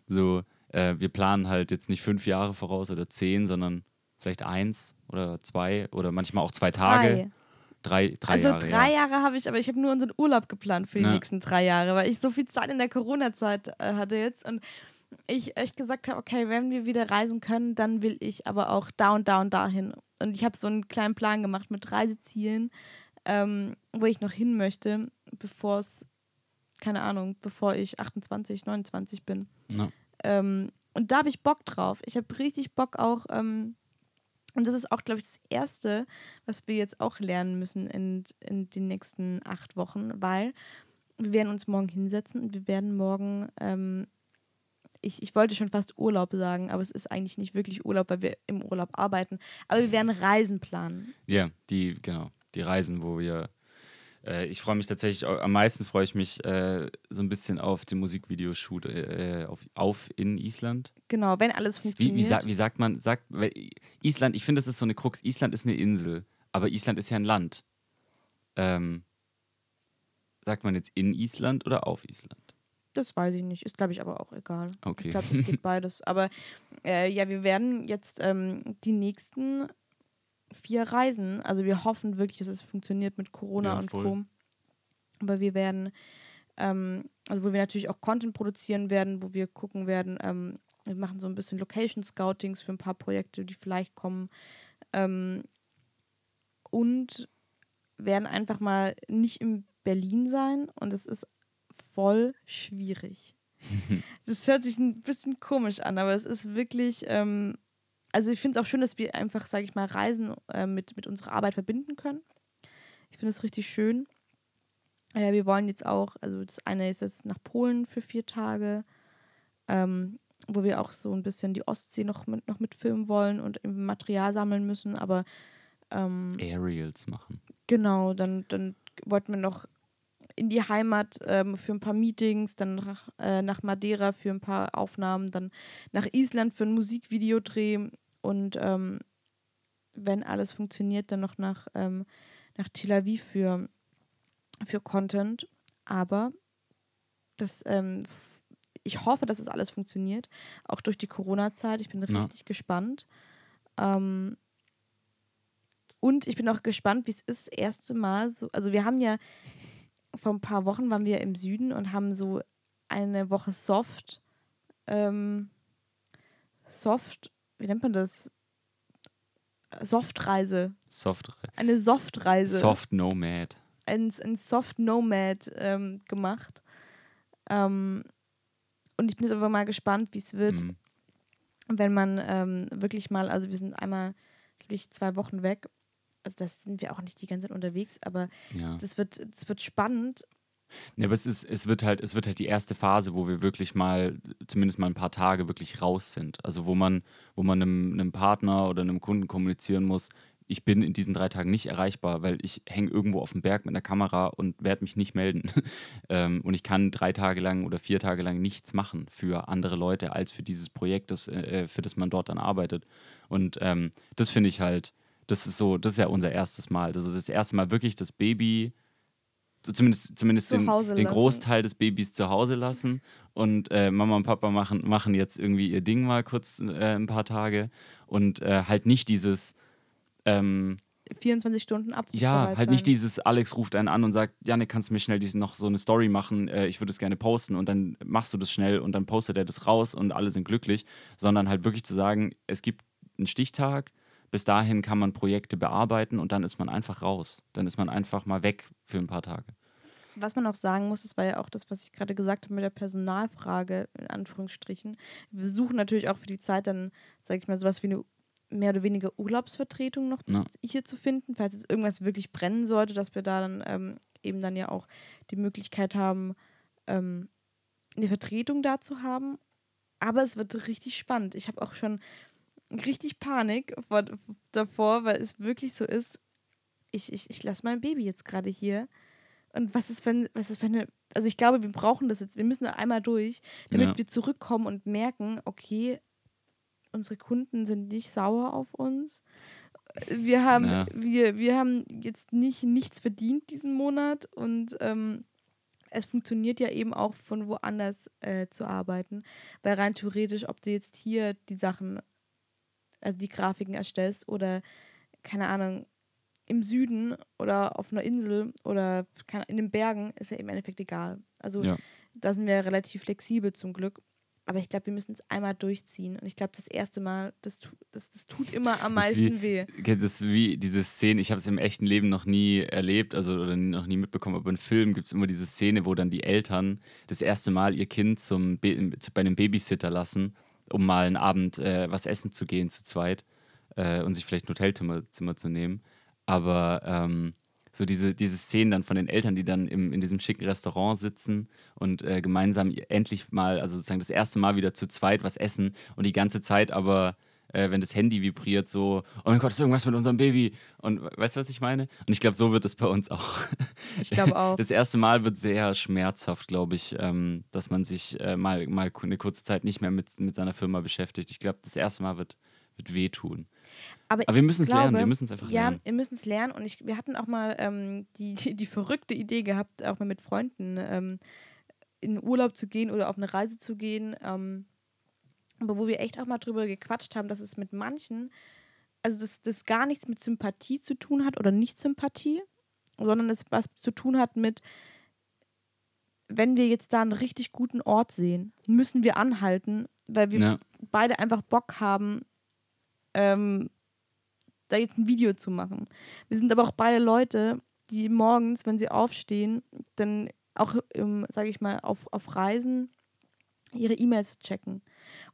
So, äh, wir planen halt jetzt nicht fünf Jahre voraus oder zehn, sondern vielleicht eins oder zwei oder manchmal auch zwei Tage. Drei, drei also Jahre. drei ja. Jahre habe ich, aber ich habe nur unseren Urlaub geplant für die Ja. nächsten drei Jahre, weil ich so viel Zeit in der Corona-Zeit äh, hatte jetzt und ich echt gesagt habe, okay, wenn wir wieder reisen können, dann will ich aber auch da und da und dahin. Und ich habe so einen kleinen Plan gemacht mit Reisezielen, ähm, wo ich noch hin möchte, bevor es, keine Ahnung, bevor ich 28, 29 bin. Ja. Ähm, und da habe ich Bock drauf. Ich habe richtig Bock auch, ähm, und das ist auch, glaube ich, das Erste, was wir jetzt auch lernen müssen in, in den nächsten acht Wochen, weil wir werden uns morgen hinsetzen und wir werden morgen, ähm, ich, ich wollte schon fast Urlaub sagen, aber es ist eigentlich nicht wirklich Urlaub, weil wir im Urlaub arbeiten. Aber wir werden Reisen planen. Ja, die, genau, die Reisen, wo wir. Äh, ich freue mich tatsächlich, am meisten freue ich mich äh, so ein bisschen auf den Musikvideoshoot äh, auf, auf in Island. Genau, wenn alles Wie, funktioniert. wie, sa wie sagt man, sagt, Island, ich finde, das ist so eine Krux. Island ist eine Insel, aber Island ist ja ein Land. Ähm, sagt man jetzt in Island oder auf Island? Das weiß ich nicht. Ist, glaube ich, aber auch egal. Okay. Ich glaube, das geht beides. Aber äh, ja, wir werden jetzt ähm, die nächsten vier Reisen, also wir hoffen wirklich, dass es funktioniert mit Corona Ja, und voll. Co. Aber wir werden, ähm, also wo wir natürlich auch Content produzieren werden, wo wir gucken werden, ähm, wir machen so ein bisschen Location Scoutings für ein paar Projekte, die vielleicht kommen. Ähm, und werden einfach mal nicht in Berlin sein und es ist voll schwierig. Das hört sich ein bisschen komisch an, aber es ist wirklich, ähm, also ich finde es auch schön, dass wir einfach, sage ich mal, Reisen äh, mit, mit unserer Arbeit verbinden können. Ich finde es richtig schön. Äh, wir wollen jetzt auch, also das eine ist jetzt nach Polen für vier Tage, ähm, wo wir auch so ein bisschen die Ostsee noch, mit, noch mitfilmen wollen und Material sammeln müssen, aber ähm, Aerials machen. Genau, dann, dann wollten wir noch in die Heimat ähm, für ein paar Meetings, dann nach, äh, nach Madeira für ein paar Aufnahmen, dann nach Island für ein Musikvideodreh und ähm, wenn alles funktioniert, dann noch nach, ähm, nach Tel Aviv für, für Content. Aber das, ähm, ich hoffe, dass es alles funktioniert, auch durch die Corona-Zeit. Ich bin Ja. richtig gespannt. Ähm, und ich bin auch gespannt, wie es ist, das erste Mal so. Also, wir haben ja vor ein paar Wochen waren wir im Süden und haben so eine Woche Soft, ähm, Soft, wie nennt man das? Softreise. Soft, Eine Softreise. Soft Nomad. Ein, ein Soft Nomad ähm, gemacht. Ähm, und ich bin jetzt aber mal gespannt, wie es wird, Mhm. wenn man ähm, wirklich mal, also wir sind einmal, glaube ich, zwei Wochen weg. Also das sind wir auch nicht die ganze Zeit unterwegs, aber Ja. das wird, das wird spannend. Ja, aber es ist, es wird halt, es wird halt die erste Phase, wo wir wirklich mal, zumindest mal ein paar Tage wirklich raus sind. Also wo man, wo man einem, einem Partner oder einem Kunden kommunizieren muss, ich bin in diesen drei Tagen nicht erreichbar, weil ich hänge irgendwo auf dem Berg mit einer Kamera und werde mich nicht melden. ähm, und ich kann drei Tage lang oder vier Tage lang nichts machen für andere Leute als für dieses Projekt, das, äh, für das man dort dann arbeitet. Und ähm, das finde ich halt, das ist so, das ist ja unser erstes Mal. Also das erste Mal wirklich das Baby so zumindest, zumindest Zu den, den. Großteil des Babys zu Hause lassen. Und äh, Mama und Papa machen, machen jetzt irgendwie ihr Ding mal kurz äh, ein paar Tage. Und äh, halt nicht dieses, ähm, 24 Stunden ab. ja, halt nicht dieses, Alex ruft einen an und sagt, Janik, kannst du mir schnell diese, noch so eine Story machen, äh, ich würde es gerne posten und dann machst du das schnell und dann postet er das raus und alle sind glücklich, sondern halt wirklich zu sagen, es gibt einen Stichtag, bis dahin kann man Projekte bearbeiten und dann ist man einfach raus. Dann ist man einfach mal weg für ein paar Tage. Was man auch sagen muss, das war ja auch das, was ich gerade gesagt habe mit der Personalfrage, in Anführungsstrichen. Wir suchen natürlich auch für die Zeit dann, sage ich mal, sowas wie eine mehr oder weniger Urlaubsvertretung noch Ja. hier zu finden, falls jetzt irgendwas wirklich brennen sollte, dass wir da dann ähm, eben dann ja auch die Möglichkeit haben, ähm, eine Vertretung da zu haben. Aber es wird richtig spannend. Ich habe auch schon richtig Panik vor, davor, weil es wirklich so ist, ich, ich, ich lasse mein Baby jetzt gerade hier. Und was ist, wenn, was ist, wenn eine, also ich glaube, wir brauchen das jetzt, wir müssen da einmal durch, damit Ja. wir zurückkommen und merken, okay, unsere Kunden sind nicht sauer auf uns. Wir haben, Ja. wir, wir haben jetzt nicht nichts verdient diesen Monat und ähm, es funktioniert ja eben auch von woanders äh, zu arbeiten. Weil rein theoretisch, ob du jetzt hier die Sachen, also die Grafiken erstellst oder, keine Ahnung, im Süden oder auf einer Insel oder in den Bergen, ist ja im Endeffekt egal. Also Ja. da sind wir relativ flexibel zum Glück. Aber ich glaube, wir müssen es einmal durchziehen. Und ich glaube, das erste Mal, das, das, das tut immer am meisten weh. Okay, Das ist wie diese Szene, ich habe es im echten Leben noch nie erlebt, also oder noch nie mitbekommen, aber in Filmen gibt es immer diese Szene, wo dann die Eltern das erste Mal ihr Kind zum Be zu, bei einem Babysitter lassen, um mal einen Abend äh, was essen zu gehen zu zweit äh, und sich vielleicht ein Hotelzimmer Zimmer zu nehmen. Aber ähm, so diese, diese Szenen dann von den Eltern, die dann im, in diesem schicken Restaurant sitzen und äh, gemeinsam endlich mal, also sozusagen das erste Mal wieder zu zweit was essen und die ganze Zeit aber, äh, wenn das Handy vibriert, so, oh mein Gott, ist irgendwas mit unserem Baby. Und we- weißt du, was ich meine? Und ich glaube, so wird es bei uns auch. Ich glaube auch. Das erste Mal wird sehr schmerzhaft, glaube ich, ähm, dass man sich äh, mal, mal eine kurze Zeit nicht mehr mit, mit seiner Firma beschäftigt. Ich glaube, das erste Mal wird, wird wehtun. Aber, Aber wir müssen es lernen, wir müssen es einfach ja, lernen. wir müssen es lernen. Und ich, wir hatten auch mal ähm, die, die, die verrückte Idee gehabt, auch mal mit Freunden ähm, in Urlaub zu gehen oder auf eine Reise zu gehen. Ähm, aber wo wir echt auch mal drüber gequatscht haben, dass es mit manchen, also das, das gar nichts mit Sympathie zu tun hat oder Nicht-Sympathie, sondern es was zu tun hat mit, wenn wir jetzt da einen richtig guten Ort sehen, müssen wir anhalten, weil wir Ja. beide einfach Bock haben, ähm, da jetzt ein Video zu machen. Wir sind aber auch beide Leute, die morgens, wenn sie aufstehen, dann auch, ähm, sage ich mal, auf, auf Reisen ihre E-Mails checken.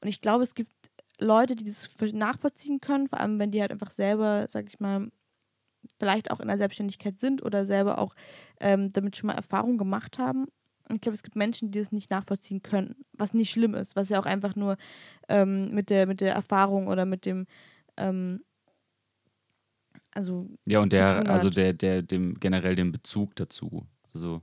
Und ich glaube, es gibt Leute, die das nachvollziehen können, vor allem wenn die halt einfach selber, sage ich mal, vielleicht auch in der Selbstständigkeit sind oder selber auch ähm, damit schon mal Erfahrung gemacht haben. Und ich glaube, es gibt Menschen, die das nicht nachvollziehen können, was nicht schlimm ist, was ja auch einfach nur ähm, mit, der, mit der Erfahrung oder mit dem, ähm, also Ja, und der, also der, der, dem generell den Bezug dazu. Also,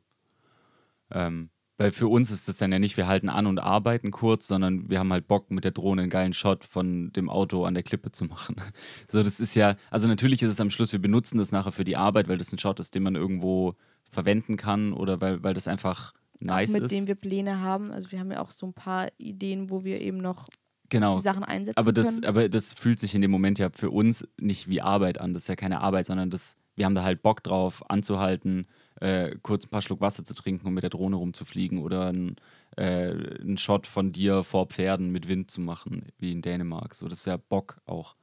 ähm, weil für uns ist das dann ja nicht, wir halten an und arbeiten kurz, sondern wir haben halt Bock, mit der Drohne einen geilen Shot von dem Auto an der Klippe zu machen. So, das ist ja, also natürlich ist es am Schluss, wir benutzen das nachher für die Arbeit, weil das ein Shot ist, den man irgendwo verwenden kann oder weil, weil das einfach nice mit ist. dem wir Pläne haben. Also wir haben ja auch so ein paar Ideen, wo wir eben noch genau. die Sachen einsetzen Aber das, können. aber das fühlt sich in dem Moment ja für uns nicht wie Arbeit an. Das ist ja keine Arbeit, sondern das, wir haben da halt Bock drauf, anzuhalten, äh, kurz ein paar Schluck Wasser zu trinken und mit der Drohne rumzufliegen oder ein, äh, einen Shot von dir vor Pferden mit Wind zu machen, wie in Dänemark. So, das ist ja Bock auch.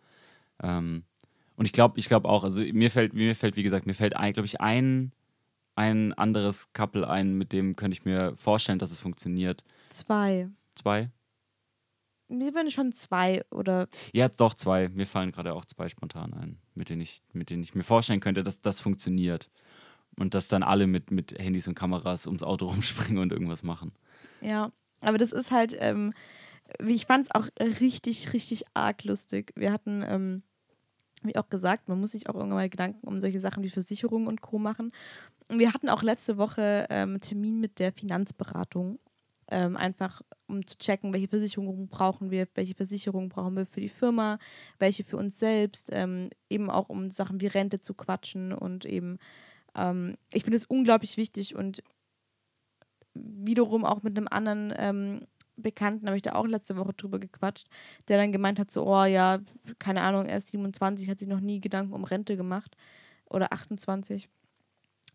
Ähm, und ich glaube, ich glaube auch, also mir fällt, mir fällt, wie gesagt, mir fällt, glaube ich, ein, ein anderes Couple ein, mit dem könnte ich mir vorstellen, dass es funktioniert. Zwei. Zwei? Mir würden schon zwei oder Ja, doch, zwei. Mir fallen gerade auch zwei spontan ein, mit denen ich, mit denen ich mir vorstellen könnte, dass das funktioniert. Und dass dann alle mit, mit Handys und Kameras ums Auto rumspringen und irgendwas machen. Ja, aber das ist halt, ähm, wie ich fand es auch richtig, richtig arg lustig. Wir hatten, ähm, wie auch gesagt, man muss sich auch irgendwann mal Gedanken um solche Sachen wie Versicherungen und Co. machen. Und wir hatten auch letzte Woche ähm, einen Termin mit der Finanzberatung. Ähm, einfach um zu checken, welche Versicherungen brauchen wir, welche Versicherungen brauchen wir für die Firma, welche für uns selbst, ähm, eben auch um Sachen wie Rente zu quatschen und eben, ähm, ich finde es unglaublich wichtig und wiederum auch mit einem anderen ähm, Bekannten, habe ich da auch letzte Woche drüber gequatscht, der dann gemeint hat, so, oh ja, keine Ahnung, er ist 27, hat sich noch nie Gedanken um Rente gemacht oder 28.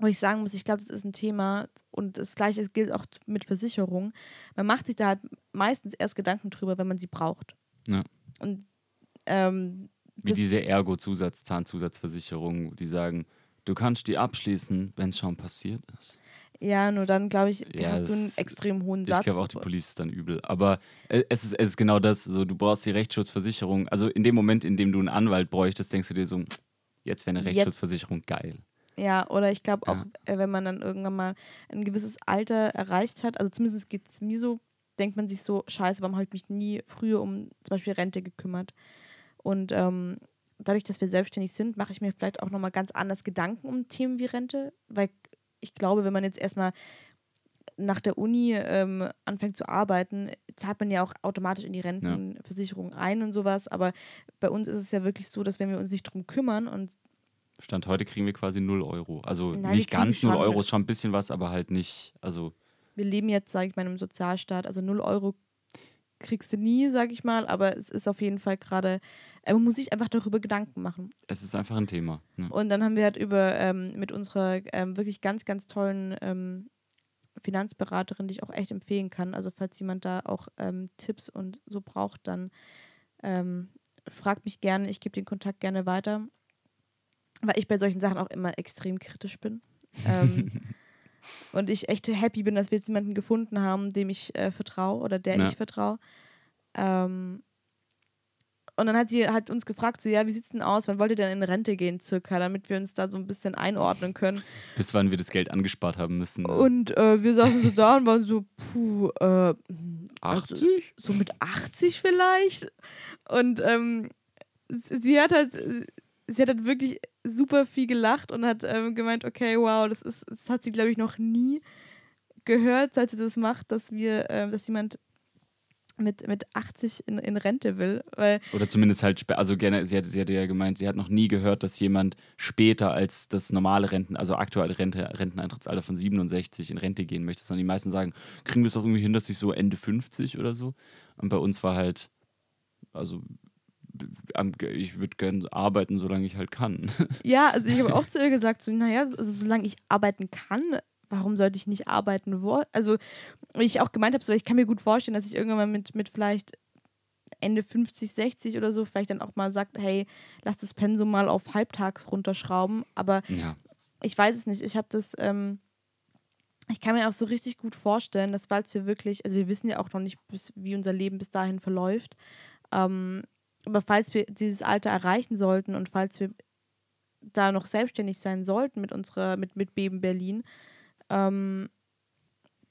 Wo ich sagen muss, ich glaube, das ist ein Thema und das Gleiche gilt auch mit Versicherungen. Man macht sich da halt meistens erst Gedanken drüber, wenn man sie braucht. Ja. Und ähm, Wie diese Ergo-Zusatz, Zahnzusatzversicherung, die sagen, du kannst die abschließen, wenn es schon passiert ist. ja, nur dann, glaube ich, Ja, hast du einen extrem hohen Ich Satz. glaube auch, die Police ist dann übel. Aber äh, es ist, es ist genau das, so, du brauchst die Rechtsschutzversicherung. Also in dem Moment, in dem du einen Anwalt bräuchtest, denkst du dir so, jetzt wäre eine Jetzt- Rechtsschutzversicherung geil. Ja, oder ich glaube auch, Ja. äh, wenn man dann irgendwann mal ein gewisses Alter erreicht hat, also zumindest geht es mir so, denkt man sich so, scheiße, warum habe ich mich nie früher um zum Beispiel Rente gekümmert? Und ähm, dadurch, dass wir selbstständig sind, mache ich mir vielleicht auch nochmal ganz anders Gedanken um Themen wie Rente, weil ich glaube, wenn man jetzt erstmal nach der Uni ähm, anfängt zu arbeiten, zahlt man ja auch automatisch in die Rentenversicherung ein und sowas. Aber bei uns ist es ja wirklich so, dass wenn wir uns nicht drum kümmern und Stand heute kriegen wir quasi 0 Euro. Also Nein, nicht ganz 0 schon- Euro, ist schon ein bisschen was, aber halt nicht. Also wir leben jetzt, sage ich mal, im Sozialstaat, also 0 Euro kriegst du nie, sage ich mal, aber es ist auf jeden Fall gerade, man muss sich einfach darüber Gedanken machen. es ist einfach ein Thema. Ne? Und dann haben wir halt über, ähm, mit unserer ähm, wirklich ganz, ganz tollen ähm, Finanzberaterin, die ich auch echt empfehlen kann, also falls jemand da auch ähm, Tipps und so braucht, dann ähm, fragt mich gerne, ich gebe den Kontakt gerne weiter, weil ich bei solchen Sachen auch immer extrem kritisch bin. Ähm, und ich echt happy bin, dass wir jetzt jemanden gefunden haben, dem ich äh, vertraue oder der Ja. ich vertraue. Ähm, und dann hat sie hat uns gefragt, so, ja, wie sieht's denn aus? Wann wollt ihr denn in Rente gehen, circa, damit wir uns da so ein bisschen einordnen können? Bis wann wir das Geld angespart haben müssen. Ne? Und äh, wir saßen so da und waren so, puh, äh, also, 80? so mit 80 vielleicht. Und ähm, sie hat halt, sie hat halt wirklich super viel gelacht und hat ähm, gemeint, okay, wow, das ist, das hat sie, glaube ich, noch nie gehört, seit sie das macht, dass wir, ähm, dass jemand mit, mit 80 in, in Rente will. Oder zumindest halt, also gerne, sie hat, sie hatte ja gemeint, sie hat noch nie gehört, dass jemand später als das normale Renten, also aktuelle Rente, Renteneintrittsalter von 67 in Rente gehen möchte, sondern die meisten sagen, kriegen wir es auch irgendwie hin, dass ich so Ende 50 oder so. Und bei uns war halt, also ich würde gerne arbeiten, solange ich halt kann. Ja, also ich habe auch zu ihr gesagt, so, naja, also solange ich arbeiten kann, warum sollte ich nicht arbeiten wollen? Also, wie ich auch gemeint habe, so, ich kann mir gut vorstellen, dass ich irgendwann mal mit, mit vielleicht Ende 50, 60 oder so vielleicht dann auch mal sagt, hey, lass das Pensum mal auf halbtags runterschrauben. Aber ja. ich weiß es nicht. Ich habe das, ähm, ich kann mir auch so richtig gut vorstellen, dass falls wir wirklich, also wir wissen ja auch noch nicht, bis, wie unser Leben bis dahin verläuft, ähm, aber falls wir dieses Alter erreichen sollten und falls wir da noch selbstständig sein sollten mit unserer, mit, mit Beben Berlin ähm,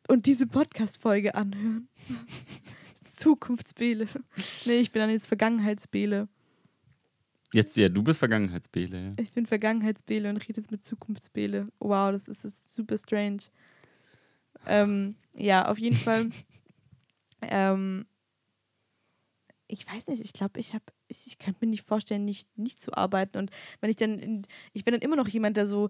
und diese Podcast-Folge anhören. Zukunftsbele. Nee, ich bin dann jetzt Vergangenheitsbele. Jetzt, ja, du bist Vergangenheitsbele. Ja. Ich bin Vergangenheitsbele und rede jetzt mit Zukunftsbele. Wow, das ist, das ist super strange. Ähm, ja, auf jeden Fall. ähm, ich weiß nicht, ich glaube, ich habe, ich, ich kann mir nicht vorstellen, nicht, nicht zu arbeiten. Und wenn ich dann, in, ich bin dann immer noch jemand, der so,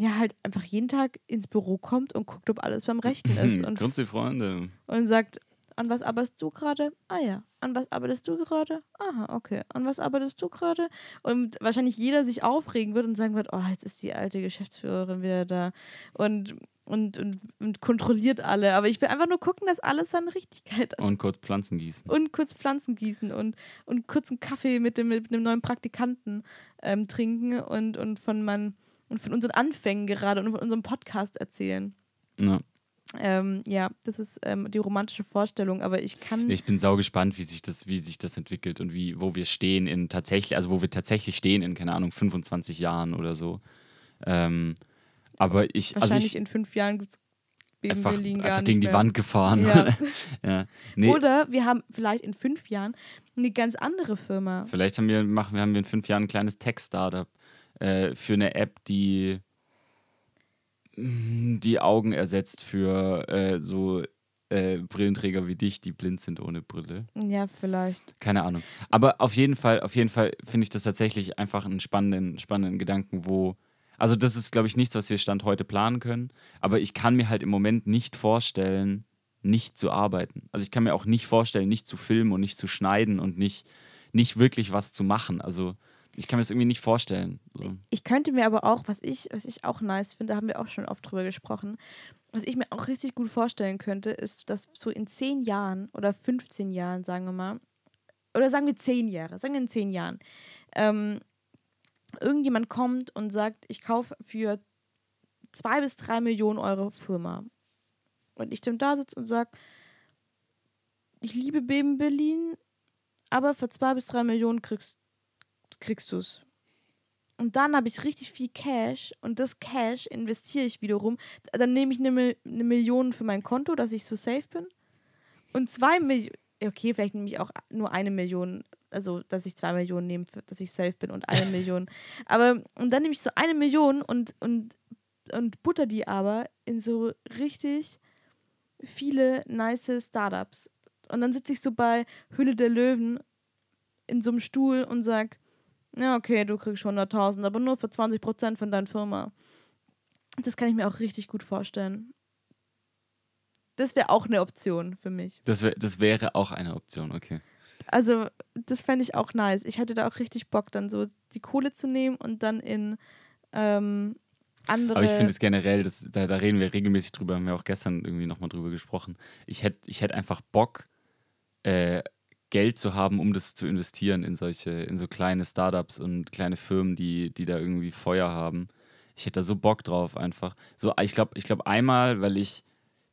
ja, halt einfach jeden Tag ins Büro kommt und guckt, ob alles beim Rechten ist. Und, Grüß die Freunde. und sagt, an was arbeitest du gerade? Ah ja. An was arbeitest du gerade? Aha, okay. An was arbeitest du gerade? Und wahrscheinlich jeder sich aufregen wird und sagen wird, oh, jetzt ist die alte Geschäftsführerin wieder da und, und, und, und kontrolliert alle. Aber ich will einfach nur gucken, dass alles seine Richtigkeit hat. Und kurz Pflanzen gießen. Und kurz Pflanzen gießen und, und kurz einen Kaffee mit dem, mit einem neuen Praktikanten ähm, trinken und, und von man und von unseren Anfängen gerade und von unserem Podcast erzählen. Ja. Ähm, ja, das ist ähm, die romantische Vorstellung, aber ich kann. Ich bin sau gespannt, wie sich das, wie sich das entwickelt und wie, wo wir stehen in tatsächlich, also wo wir tatsächlich stehen in, keine Ahnung, 25 Jahren oder so. Ähm, aber ich, also Wahrscheinlich ich in fünf Jahren gibt es einfach, einfach gegen die. Wand gefahren. Ja. ja. Nee, Oder wir haben vielleicht in fünf Jahren eine ganz andere Firma. Vielleicht haben wir, machen haben wir in fünf Jahren ein kleines Tech-Startup äh, für eine App, die mm, die Augen ersetzt für äh, so äh, Brillenträger wie dich, die blind sind ohne Brille. Ja, vielleicht. Keine Ahnung. Aber auf jeden Fall, auf jeden Fall finde ich das tatsächlich einfach einen spannenden, spannenden Gedanken, wo. Also, das ist, glaube ich, nichts, was wir Stand heute planen können. Aber ich kann mir halt im Moment nicht vorstellen, nicht zu arbeiten. Also ich kann mir auch nicht vorstellen, nicht zu filmen und nicht zu schneiden und nicht, nicht wirklich was zu machen. Also ich kann mir das irgendwie nicht vorstellen. So. Ich könnte mir aber auch, was ich, was ich auch nice finde, da haben wir auch schon oft drüber gesprochen, was ich mir auch richtig gut vorstellen könnte, ist, dass so in 10 Jahren oder 15 Jahren, sagen wir mal, oder sagen wir 10 Jahre, sagen wir in 10 Jahren, ähm, irgendjemand kommt und sagt, ich kaufe für 2 bis 3 Millionen Euro Firma. Und ich dann da sitze und sage, ich liebe Beben Berlin, aber für 2 bis 3 Millionen kriegst, kriegst du es. Und dann habe ich richtig viel Cash und das Cash investiere ich wiederum. Dann nehme ich eine, eine Million für mein Konto, dass ich so safe bin. Und zwei Millionen, okay, vielleicht nehme ich auch nur eine Million, also dass ich zwei Millionen nehme, dass ich safe bin und eine Million. Aber und dann nehme ich so eine Million und, und, und butter die aber in so richtig viele nice Startups. Und dann sitze ich so bei Hülle der Löwen in so einem Stuhl und sag, ja, okay, du kriegst 100.000, aber nur für 20% von deiner Firma. Das kann ich mir auch richtig gut vorstellen. Das wäre auch eine Option für mich. Das, wär, das wäre auch eine Option, okay. Also, das fände ich auch nice. Ich hätte da auch richtig Bock, dann so die Kohle zu nehmen und dann in ähm, andere. Aber ich finde es generell, das, da, da reden wir regelmäßig drüber, haben wir auch gestern irgendwie nochmal drüber gesprochen. Ich hätte ich hätt einfach Bock, äh, Geld zu haben, um das zu investieren in solche, in so kleine Startups und kleine Firmen, die, die da irgendwie Feuer haben. Ich hätte da so Bock drauf einfach. So, ich glaube, ich glaube einmal, weil ich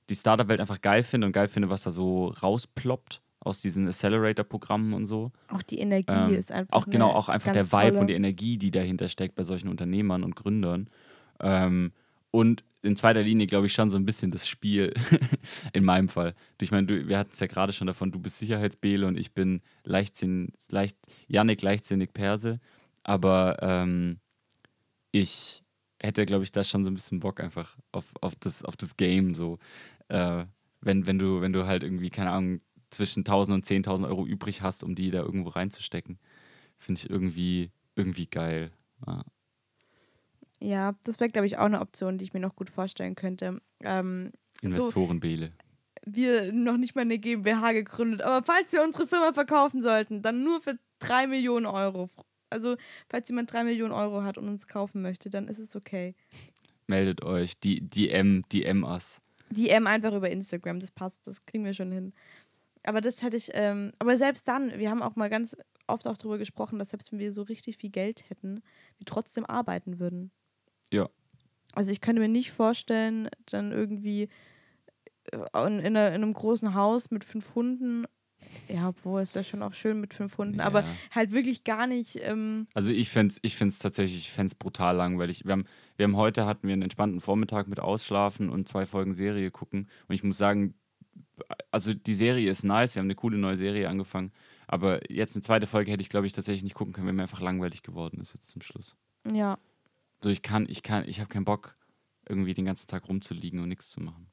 die Startup-Welt einfach geil finde und geil finde, was da so rausploppt aus diesen Accelerator-Programmen und so. auch die Energie Ähm, ist einfach. auch genau, auch einfach der Vibe tolle. und die Energie, die dahinter steckt bei solchen Unternehmern und Gründern. Ähm, und in zweiter Linie, glaube ich, schon so ein bisschen das Spiel, in meinem Fall. Ich meine, wir hatten es ja gerade schon davon, du bist Sicherheitsbele und ich bin Leichtsinn, leicht, Yannick leichtsinnig Perse. Aber ähm, ich hätte, glaube ich, da schon so ein bisschen Bock einfach auf, auf, das, auf das Game. So. Äh, wenn, wenn, du, wenn du halt irgendwie, keine Ahnung, zwischen 1000 und 10.000 Euro übrig hast, um die da irgendwo reinzustecken, finde ich irgendwie, irgendwie geil. Ja. Ja, das wäre, glaube ich, auch eine Option, die ich mir noch gut vorstellen könnte. Ähm, Investorenbele. wir noch nicht mal eine GmbH gegründet, aber falls wir unsere Firma verkaufen sollten, dann nur für drei Millionen Euro. Also, falls jemand drei Millionen Euro hat und uns kaufen möchte, dann ist es okay. Meldet euch, die DM, DM us. DM einfach über Instagram, das passt, das kriegen wir schon hin. Aber das hätte ich, ähm, aber selbst dann, wir haben auch mal ganz oft auch darüber gesprochen, dass selbst wenn wir so richtig viel Geld hätten, wir trotzdem arbeiten würden. Ja. Also ich könnte mir nicht vorstellen, dann irgendwie äh, in, in, einem großen Haus mit fünf Hunden, ja, obwohl ist das schon auch schön mit fünf Hunden, aber Ja. halt wirklich gar nicht, ähm, Also ich fände es ich find's tatsächlich, ich fänd's brutal langweilig. Wir haben, wir haben heute hatten wir einen entspannten Vormittag mit Ausschlafen und zwei Folgen Serie gucken. Und ich muss sagen, also die Serie ist nice, wir haben eine coole neue Serie angefangen. Aber jetzt eine zweite Folge hätte ich, glaube ich, tatsächlich nicht gucken können, weil mir einfach langweilig geworden ist jetzt zum Schluss. ja, So, ich kann, ich kann, ich habe keinen Bock, irgendwie den ganzen Tag rumzuliegen und nichts zu machen.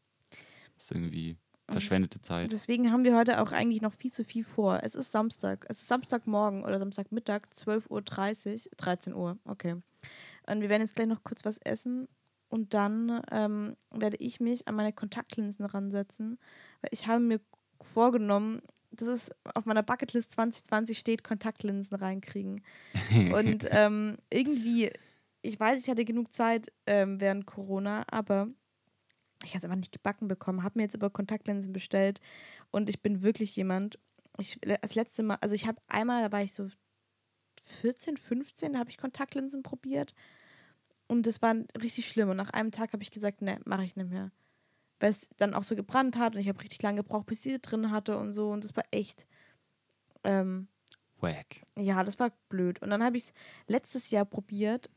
Das ist irgendwie verschwendete Zeit. Deswegen haben wir heute auch eigentlich noch viel zu viel vor. Es ist Samstag. Es ist Samstagmorgen oder Samstagmittag, 12.30 Uhr, 13 Uhr, okay. Und wir werden jetzt gleich noch kurz was essen und dann ähm, werde ich mich an meine Kontaktlinsen ransetzen. Weil ich habe mir vorgenommen, das ist auf meiner Bucketlist 2020 steht, Kontaktlinsen reinkriegen. Und ähm, irgendwie, ich weiß, ich hatte genug Zeit ähm, während Corona, aber ich habe es einfach nicht gebacken bekommen. Habe mir jetzt aber Kontaktlinsen bestellt und ich bin wirklich jemand. Ich das letzte Mal, also ich habe einmal, da war ich so 14, 15, da habe ich Kontaktlinsen probiert und das war richtig schlimm. Und nach einem Tag habe ich gesagt, ne, mache ich nicht mehr. weil es dann auch so gebrannt hat und ich habe richtig lange gebraucht, bis ich sie drin hatte und so. Und das war echt. Ähm, Wack. ja, das war blöd. Und dann habe ich es letztes Jahr probiert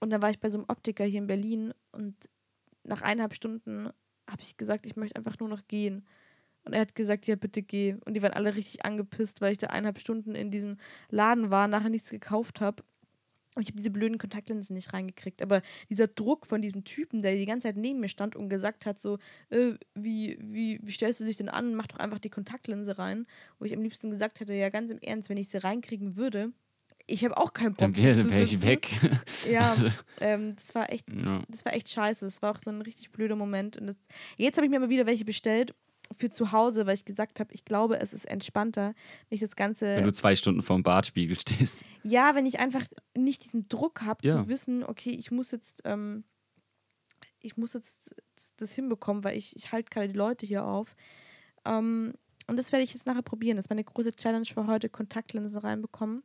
und dann war ich bei so einem Optiker hier in Berlin und nach eineinhalb Stunden habe ich gesagt, ich möchte einfach nur noch gehen. Und er hat gesagt, ja, bitte geh. Und die waren alle richtig angepisst, weil ich da eineinhalb Stunden in diesem Laden war, nachher nichts gekauft habe. Und ich habe diese blöden Kontaktlinsen nicht reingekriegt. Aber dieser Druck von diesem Typen, der die ganze Zeit neben mir stand und gesagt hat, so, äh, wie, wie, wie stellst du dich denn an? Mach doch einfach die Kontaktlinse rein. Wo ich am liebsten gesagt hätte, ja, ganz im Ernst, wenn ich sie reinkriegen würde, ich habe auch keinen Bock. Dann wäre wär ich weg. Ja, ähm, das war echt ja. das war echt scheiße. Das war auch so ein richtig blöder Moment. Und das, jetzt habe ich mir mal wieder welche bestellt für zu Hause, weil ich gesagt habe, ich glaube, es ist entspannter, wenn ich das Ganze. Wenn du zwei Stunden vorm Badspiegel stehst. ja, wenn ich einfach nicht diesen Druck habe, Ja. zu wissen, okay, ich muss jetzt, ähm, ich muss jetzt das, das hinbekommen, weil ich, ich halte gerade die Leute hier auf. Ähm, und das werde ich jetzt nachher probieren. Das ist meine große Challenge für heute, Kontaktlinsen reinbekommen.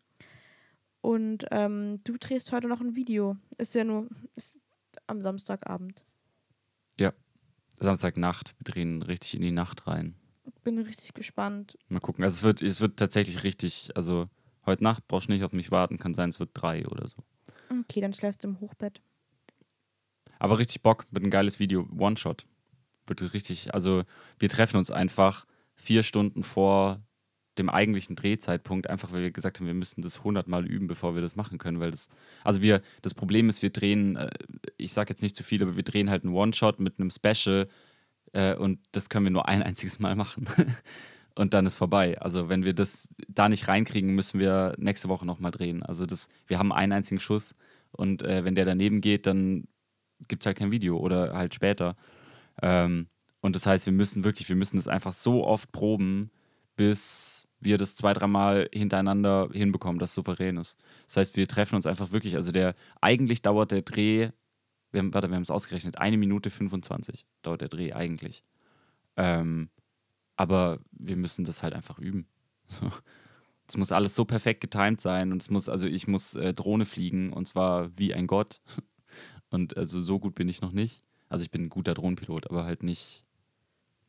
Und ähm, du drehst heute noch ein Video. Ist ja nur ist am Samstagabend. Samstagnacht. Wir drehen richtig in die Nacht rein. Bin richtig gespannt. Mal gucken. Also es wird, es wird tatsächlich richtig, also heute Nacht brauchst du nicht auf mich warten, kann sein, es wird drei oder so. Okay, dann schläfst du im Hochbett. Aber richtig Bock, wird ein geiles Video. One-Shot. Wird richtig, also wir treffen uns einfach vier Stunden vor dem eigentlichen Drehzeitpunkt, einfach weil wir gesagt haben, wir müssen das hundertmal üben, bevor wir das machen können, weil das, also wir, das Problem ist, wir drehen, äh, ich sag jetzt nicht zu viel, aber wir drehen halt einen One-Shot mit einem Special äh, und das können wir nur ein einziges Mal machen. und dann ist vorbei. Also wenn wir das da nicht reinkriegen, müssen wir nächste Woche nochmal drehen. Also das, wir haben einen einzigen Schuss und äh, wenn der daneben geht, dann gibt es halt kein Video oder halt später. Ähm, und das heißt, wir müssen wirklich, wir müssen das einfach so oft proben, bis wir das zwei, dreimal hintereinander hinbekommen, das souverän ist. Das heißt, wir treffen uns einfach wirklich, also der, eigentlich dauert der Dreh, wir haben, warte, wir haben es ausgerechnet, eine Minute 25 dauert der Dreh eigentlich. Ähm, aber wir müssen das halt einfach üben. Es muss alles so perfekt getimed sein und es muss, also ich muss äh, Drohne fliegen und zwar wie ein Gott. Und also so gut bin ich noch nicht. Also ich bin ein guter Drohnenpilot, aber halt nicht,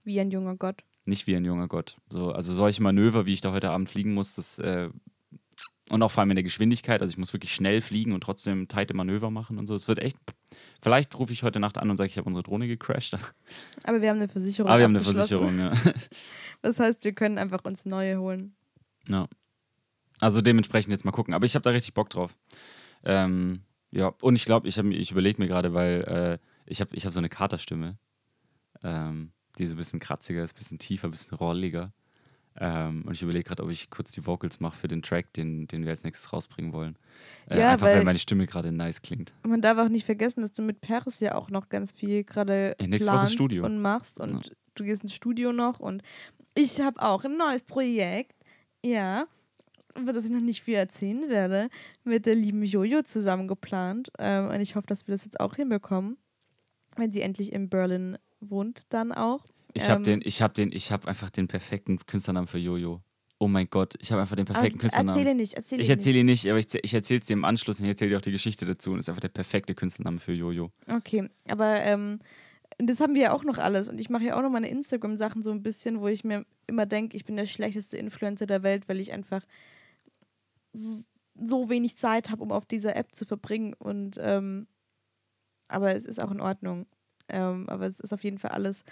Wie ein junger Gott. Nicht wie ein junger Gott. So, also solche Manöver, wie ich da heute Abend fliegen muss, das äh, und auch vor allem in der Geschwindigkeit, also ich muss wirklich schnell fliegen und trotzdem tighte Manöver machen und so. Es wird echt. Vielleicht rufe ich heute Nacht an und sage, ich habe unsere Drohne gecrashed. Aber wir haben eine Versicherung. Aber wir haben eine. Versicherung, ja. Das heißt, wir können einfach uns neue holen. ja. Also dementsprechend jetzt mal gucken. Aber ich habe da richtig Bock drauf. Ähm, ja, und ich glaube, ich, hab ich überlege mir gerade, weil äh, ich habe ich hab so eine Katerstimme, ähm, die so ein bisschen kratziger ist, ein bisschen tiefer, ein bisschen rolliger. Ähm, und ich überlege gerade, ob ich kurz die Vocals mache für den Track, den, den wir als nächstes rausbringen wollen. Äh, Ja, einfach weil, weil- meine Stimme gerade nice klingt. Man darf auch nicht vergessen, dass du mit Paris ja auch noch ganz viel gerade Ja, planst Studio. und machst und du gehst ins Studio noch und ich habe auch ein neues Projekt, ja, über das ich noch nicht viel erzählen werde, mit der lieben Jojo zusammen geplant ähm, und ich hoffe, dass wir das jetzt auch hinbekommen, wenn sie endlich in Berlin wohnt dann auch. Ich habe Ähm, den, ich habe den, ich habe einfach den perfekten Künstlernamen für Jojo. Oh mein Gott, ich habe einfach den aber perfekten Künstlernamen. erzähle nicht, erzähle Ich erzähle ihn nicht, aber ich, ich erzähle es dir im Anschluss und ich erzähle dir auch die Geschichte dazu und ist einfach der perfekte Künstlername für Jojo. Okay, aber ähm, das haben wir ja auch noch alles und ich mache ja auch noch meine Instagram-Sachen so ein bisschen, wo ich mir immer denke, ich bin der schlechteste Influencer der Welt, weil ich einfach so, so wenig Zeit habe, um auf dieser App zu verbringen und ähm, aber es ist auch in Ordnung. Ähm, aber es ist auf jeden Fall alles,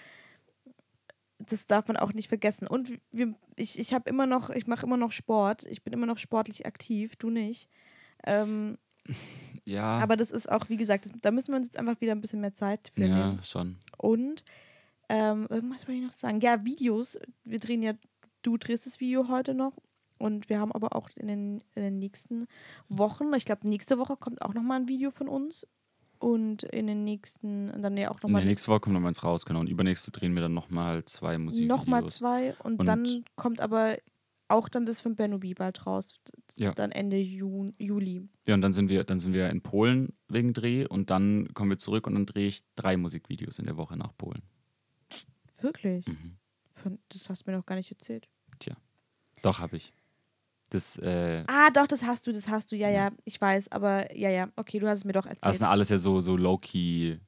das darf man auch nicht vergessen. Und wir, ich, ich habe immer noch, ich mache immer noch Sport, ich bin immer noch sportlich aktiv, du nicht. Ähm, Ja, aber das ist auch, wie gesagt, das, da müssen wir uns jetzt einfach wieder ein bisschen mehr Zeit für ja, nehmen. schon. Und ähm, irgendwas wollte ich noch sagen. Ja, Videos. Wir drehen ja, du drehst das Video heute noch. Und wir haben aber auch in den, in den nächsten Wochen, ich glaube, nächste Woche kommt auch nochmal ein Video von uns. Und in den nächsten, und dann ja auch In nochmal der nächsten Woche kommt noch eins raus, genau. Und übernächste drehen wir dann nochmal zwei Musikvideos. nochmal zwei. Und, Und- dann kommt aber auch dann das von Benubi bald raus. Ja. Dann Ende Ju Juli. Ja, und dann sind wir, dann sind wir in Polen wegen Dreh und dann kommen wir zurück und dann drehe ich drei Musikvideos in der Woche nach Polen. Wirklich? Mhm. Von, das hast du mir noch gar nicht erzählt. Doch, habe ich. Das, äh, Ah, doch, das hast du, das hast du, ja, ja, ich weiß, aber ja, ja, okay, du hast es mir doch das erzählt. sind alles ja so, so low-key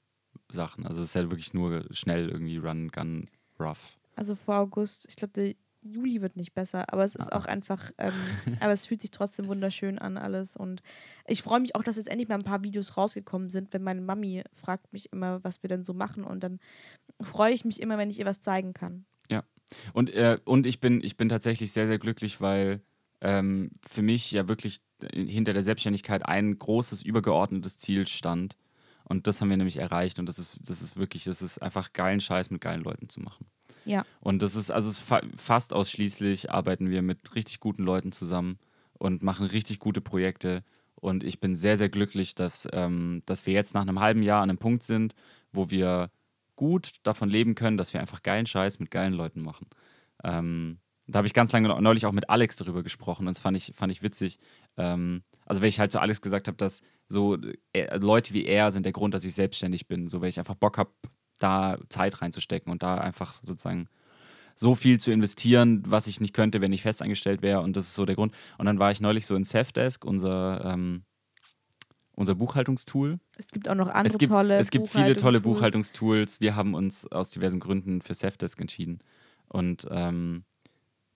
Sachen. Also es ist ja wirklich nur schnell irgendwie Run, Gun, Rough. Also vor August, ich glaube, der Juli wird nicht besser, aber es ist Ah. auch einfach, ähm, aber es fühlt sich trotzdem wunderschön an alles und ich freue mich auch, dass jetzt endlich mal ein paar Videos rausgekommen sind, wenn meine Mami fragt mich immer, was wir denn so machen und dann freue ich mich immer, wenn ich ihr was zeigen kann. Und, äh, und ich, bin, ich bin tatsächlich sehr, sehr glücklich, weil ähm, für mich ja wirklich hinter der Selbstständigkeit ein großes, übergeordnetes Ziel stand. Und das haben wir nämlich erreicht. Und das ist, das ist wirklich, das ist einfach geilen Scheiß mit geilen Leuten zu machen. Ja. Und das ist, also es fa fast ausschließlich arbeiten wir mit richtig guten Leuten zusammen und machen richtig gute Projekte. Und ich bin sehr, sehr glücklich, dass, ähm, dass wir jetzt nach einem halben Jahr an einem Punkt sind, wo wir gut davon leben können, dass wir einfach geilen Scheiß mit geilen Leuten machen. Ähm, da habe ich ganz lange neulich auch mit Alex darüber gesprochen und das fand ich, fand ich witzig. Ähm, also, weil ich halt zu Alex gesagt habe, dass so äh, Leute wie er sind der Grund, dass ich selbstständig bin. So, weil ich einfach Bock habe, da Zeit reinzustecken und da einfach sozusagen so viel zu investieren, was ich nicht könnte, wenn ich festangestellt wäre. Und das ist so der Grund. Und dann war ich neulich so in Safdesk, unser, ähm, unser Buchhaltungstool. Es gibt auch noch andere Es gibt, tolle es gibt viele tolle Buchhaltungstools. Buchhaltungstools. Wir haben uns aus diversen Gründen für Safdesk entschieden. Und ähm,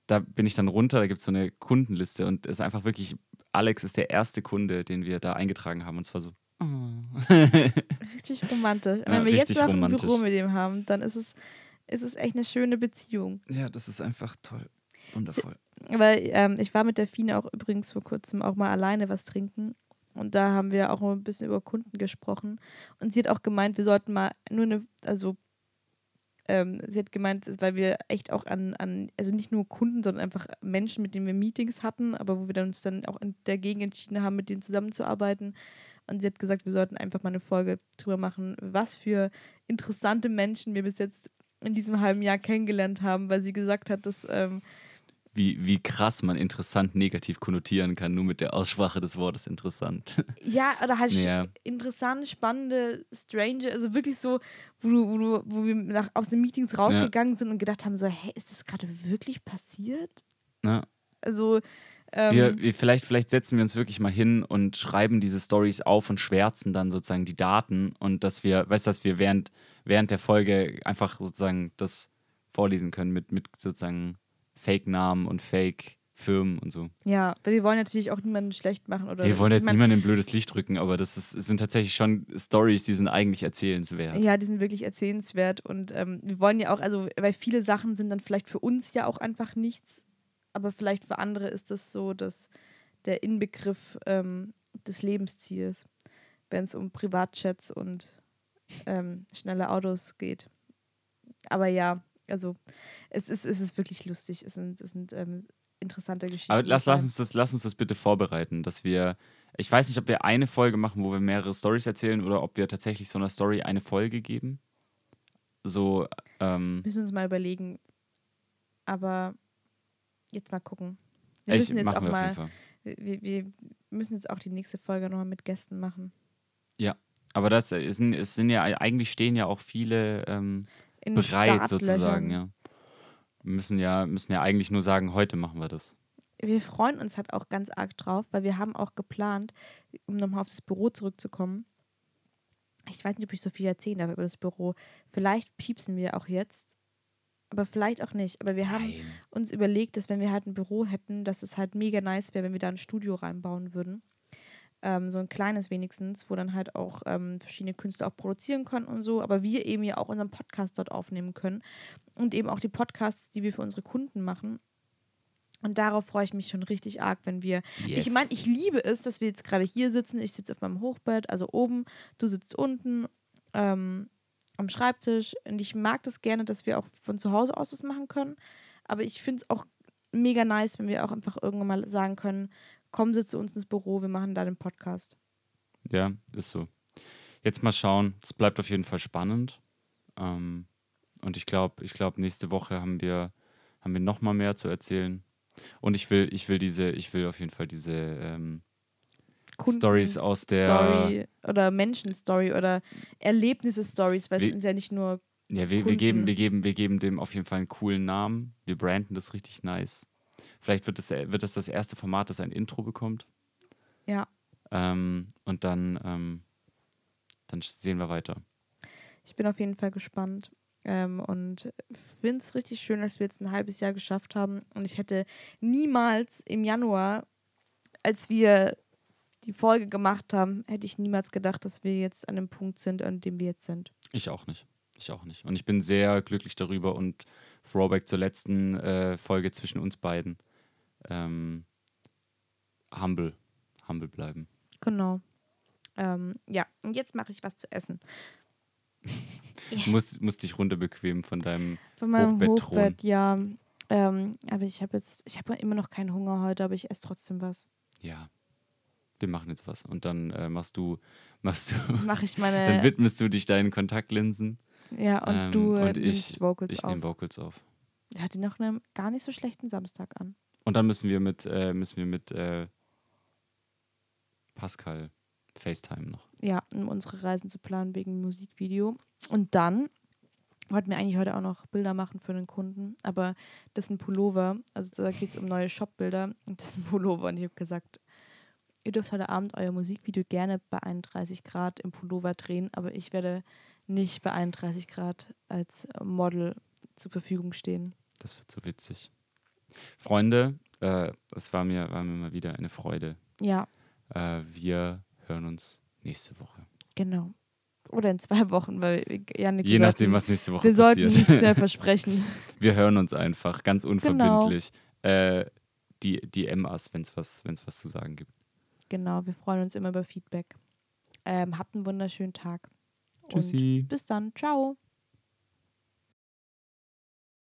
da bin ich dann runter, da gibt es so eine Kundenliste und es ist einfach wirklich, Alex ist der erste Kunde, den wir da eingetragen haben. Und zwar so. oh. Richtig romantisch. Und Ja, wenn wir jetzt noch ein. Büro mit ihm haben, dann ist es, ist es echt eine schöne Beziehung. ja, das ist einfach toll. Wundervoll. Weil ähm, ich war mit der Fine auch übrigens vor kurzem auch mal alleine was trinken. Und da haben wir auch ein bisschen über Kunden gesprochen. Und sie hat auch gemeint, wir sollten mal nur eine, also ähm, sie hat gemeint, weil wir echt auch an, an, also nicht nur Kunden, sondern einfach Menschen, mit denen wir Meetings hatten, aber wo wir dann uns dann auch dagegen entschieden haben, mit denen zusammenzuarbeiten. Und sie hat gesagt, wir sollten einfach mal eine Folge drüber machen, was für interessante Menschen wir bis jetzt in diesem halben Jahr kennengelernt haben, weil sie gesagt hat, dass ähm, Wie, wie krass man interessant negativ konnotieren kann, nur mit der Aussprache des Wortes interessant. Ja, oder halt Ja. interessante, spannende, strange, also wirklich so, wo, du, wo, du, wo wir nach, aus den Meetings rausgegangen sind und gedacht haben, so, hey, ist das gerade wirklich passiert? ne? Also, ähm, Wir, wir, vielleicht, vielleicht setzen wir uns wirklich mal hin und schreiben diese Stories auf und schwärzen dann sozusagen die Daten und dass wir, weißt du, dass wir während, während der Folge einfach sozusagen das vorlesen können mit, mit sozusagen Fake-Namen und Fake-Firmen und so. ja, weil wir wollen natürlich auch niemanden schlecht machen. Oder wir wollen jetzt mein, niemandem ein blödes Licht drücken, aber das ist, sind tatsächlich schon Stories, die sind eigentlich erzählenswert. Ja, die sind wirklich erzählenswert und ähm, wir wollen ja auch, also, weil viele Sachen sind dann vielleicht für uns ja auch einfach nichts, aber vielleicht für andere ist das so, dass der Inbegriff ähm, des Lebensziels, wenn es um Privatchats und ähm, schnelle Autos geht. Aber ja, also es ist, es ist wirklich lustig. Es sind, es sind ähm, interessante Geschichten. Aber lass, lass, uns das, lass uns das bitte vorbereiten, dass wir, ich weiß nicht, ob wir eine Folge machen, wo wir mehrere Stories erzählen oder ob wir tatsächlich so einer Story eine Folge geben. So, ähm, Müssen wir uns mal überlegen. Aber jetzt mal gucken. Wir ich, müssen jetzt auch mal wir, wir müssen jetzt auch die nächste Folge nochmal mit Gästen machen. Aber das äh, es sind, es sind ja, eigentlich stehen ja auch viele ähm, In bereit sozusagen, ja. Wir müssen ja, müssen ja eigentlich nur sagen, heute machen wir das. Wir freuen uns halt auch ganz arg drauf, weil wir haben auch geplant, um nochmal auf das Büro zurückzukommen. Ich weiß nicht, ob ich so viel erzählen darf über das Büro. Vielleicht piepsen wir auch jetzt, aber vielleicht auch nicht. Aber wir haben uns überlegt, dass wenn wir halt ein Büro hätten, dass es halt mega nice wäre, wenn wir da ein Studio reinbauen würden. Ähm, so ein kleines wenigstens, wo dann halt auch ähm, verschiedene Künstler auch produzieren können und so, aber wir eben ja auch unseren Podcast dort aufnehmen können und eben auch die Podcasts, die wir für unsere Kunden machen. Und darauf freue ich mich schon richtig arg, wenn wir. Ich meine, ich liebe es, dass wir jetzt gerade hier sitzen. Ich sitze auf meinem Hochbett, also oben, du sitzt unten ähm, am Schreibtisch. Und ich mag das gerne, dass wir auch von zu Hause aus das machen können. Aber ich finde es auch mega nice, wenn wir auch einfach irgendwann mal sagen können, komm, sitze zu uns ins Büro, wir machen da den Podcast. Ja, ist so. Jetzt mal schauen. Es bleibt auf jeden Fall spannend. Ähm, und ich glaube, ich glaube, nächste Woche haben wir, haben wir noch mal mehr zu erzählen. Und ich will, ich will diese, ich will auf jeden Fall diese ähm, Stories aus der- Story oder Menschen-Story oder Erlebnisse-Stories, weil es sind ja nicht nur Ja, wir, wir, geben, wir, geben, wir geben dem auf jeden Fall einen coolen Namen. Wir branden das richtig nice. Vielleicht wird das, wird das das erste Format, das ein Intro bekommt. Ja. Ähm, und dann, ähm, dann sehen wir weiter. Ich bin auf jeden Fall gespannt. Ähm, und finde es richtig schön, dass wir jetzt ein halbes Jahr geschafft haben. Und ich hätte niemals im Januar, als wir die Folge gemacht haben, hätte ich niemals gedacht, dass wir jetzt an dem Punkt sind, an dem wir jetzt sind. Ich auch nicht. Ich auch nicht. Und ich bin sehr glücklich darüber und Throwback zur letzten äh, Folge zwischen uns beiden. Ähm, humble. Humble bleiben. Genau. Ähm, ja, und jetzt mache ich was zu essen. Du musst, musst dich runterbequemen von deinem Von meinem Hochbettthron. Hochbett, ja. Ähm, aber ich habe jetzt, ich habe immer noch keinen Hunger heute, aber ich esse trotzdem was. Ja. Wir machen jetzt was. Und dann äh, machst du, machst du, Mache ich dann meine, widmest du dich deinen Kontaktlinsen. ja, und ähm, du äh, und ich- Vocals Ich auf. nehme Vocals auf. Der hatte noch einen gar nicht so schlechten Samstag an. Und dann müssen wir mit, äh, müssen wir mit äh, Pascal FaceTime noch. Ja, um unsere Reisen zu planen wegen Musikvideo. Und dann wollten wir eigentlich heute auch noch Bilder machen für einen Kunden, aber das ist ein Pullover. Also da geht es um neue Shopbilder. Das ist ein Pullover. Und ich habe gesagt, ihr dürft heute Abend euer Musikvideo gerne bei 31 Grad im Pullover drehen, aber ich werde nicht bei 31 Grad als Model zur Verfügung stehen. Das wird so witzig. Freunde, äh, es war mir, war mir mal wieder eine Freude. Ja, Äh, wir hören uns nächste Woche. genau. Oder in zwei Wochen, weil Janik Je wir nachdem, sollten, was nächste Woche wir sollten passiert. nichts mehr versprechen. wir hören uns einfach, ganz Genau. unverbindlich. Äh, die, die MAs, wenn es was, wenn's was zu sagen gibt. Genau, wir freuen uns immer über Feedback. Ähm, habt einen wunderschönen Tag. Und Tschüssi. bis dann. Ciao.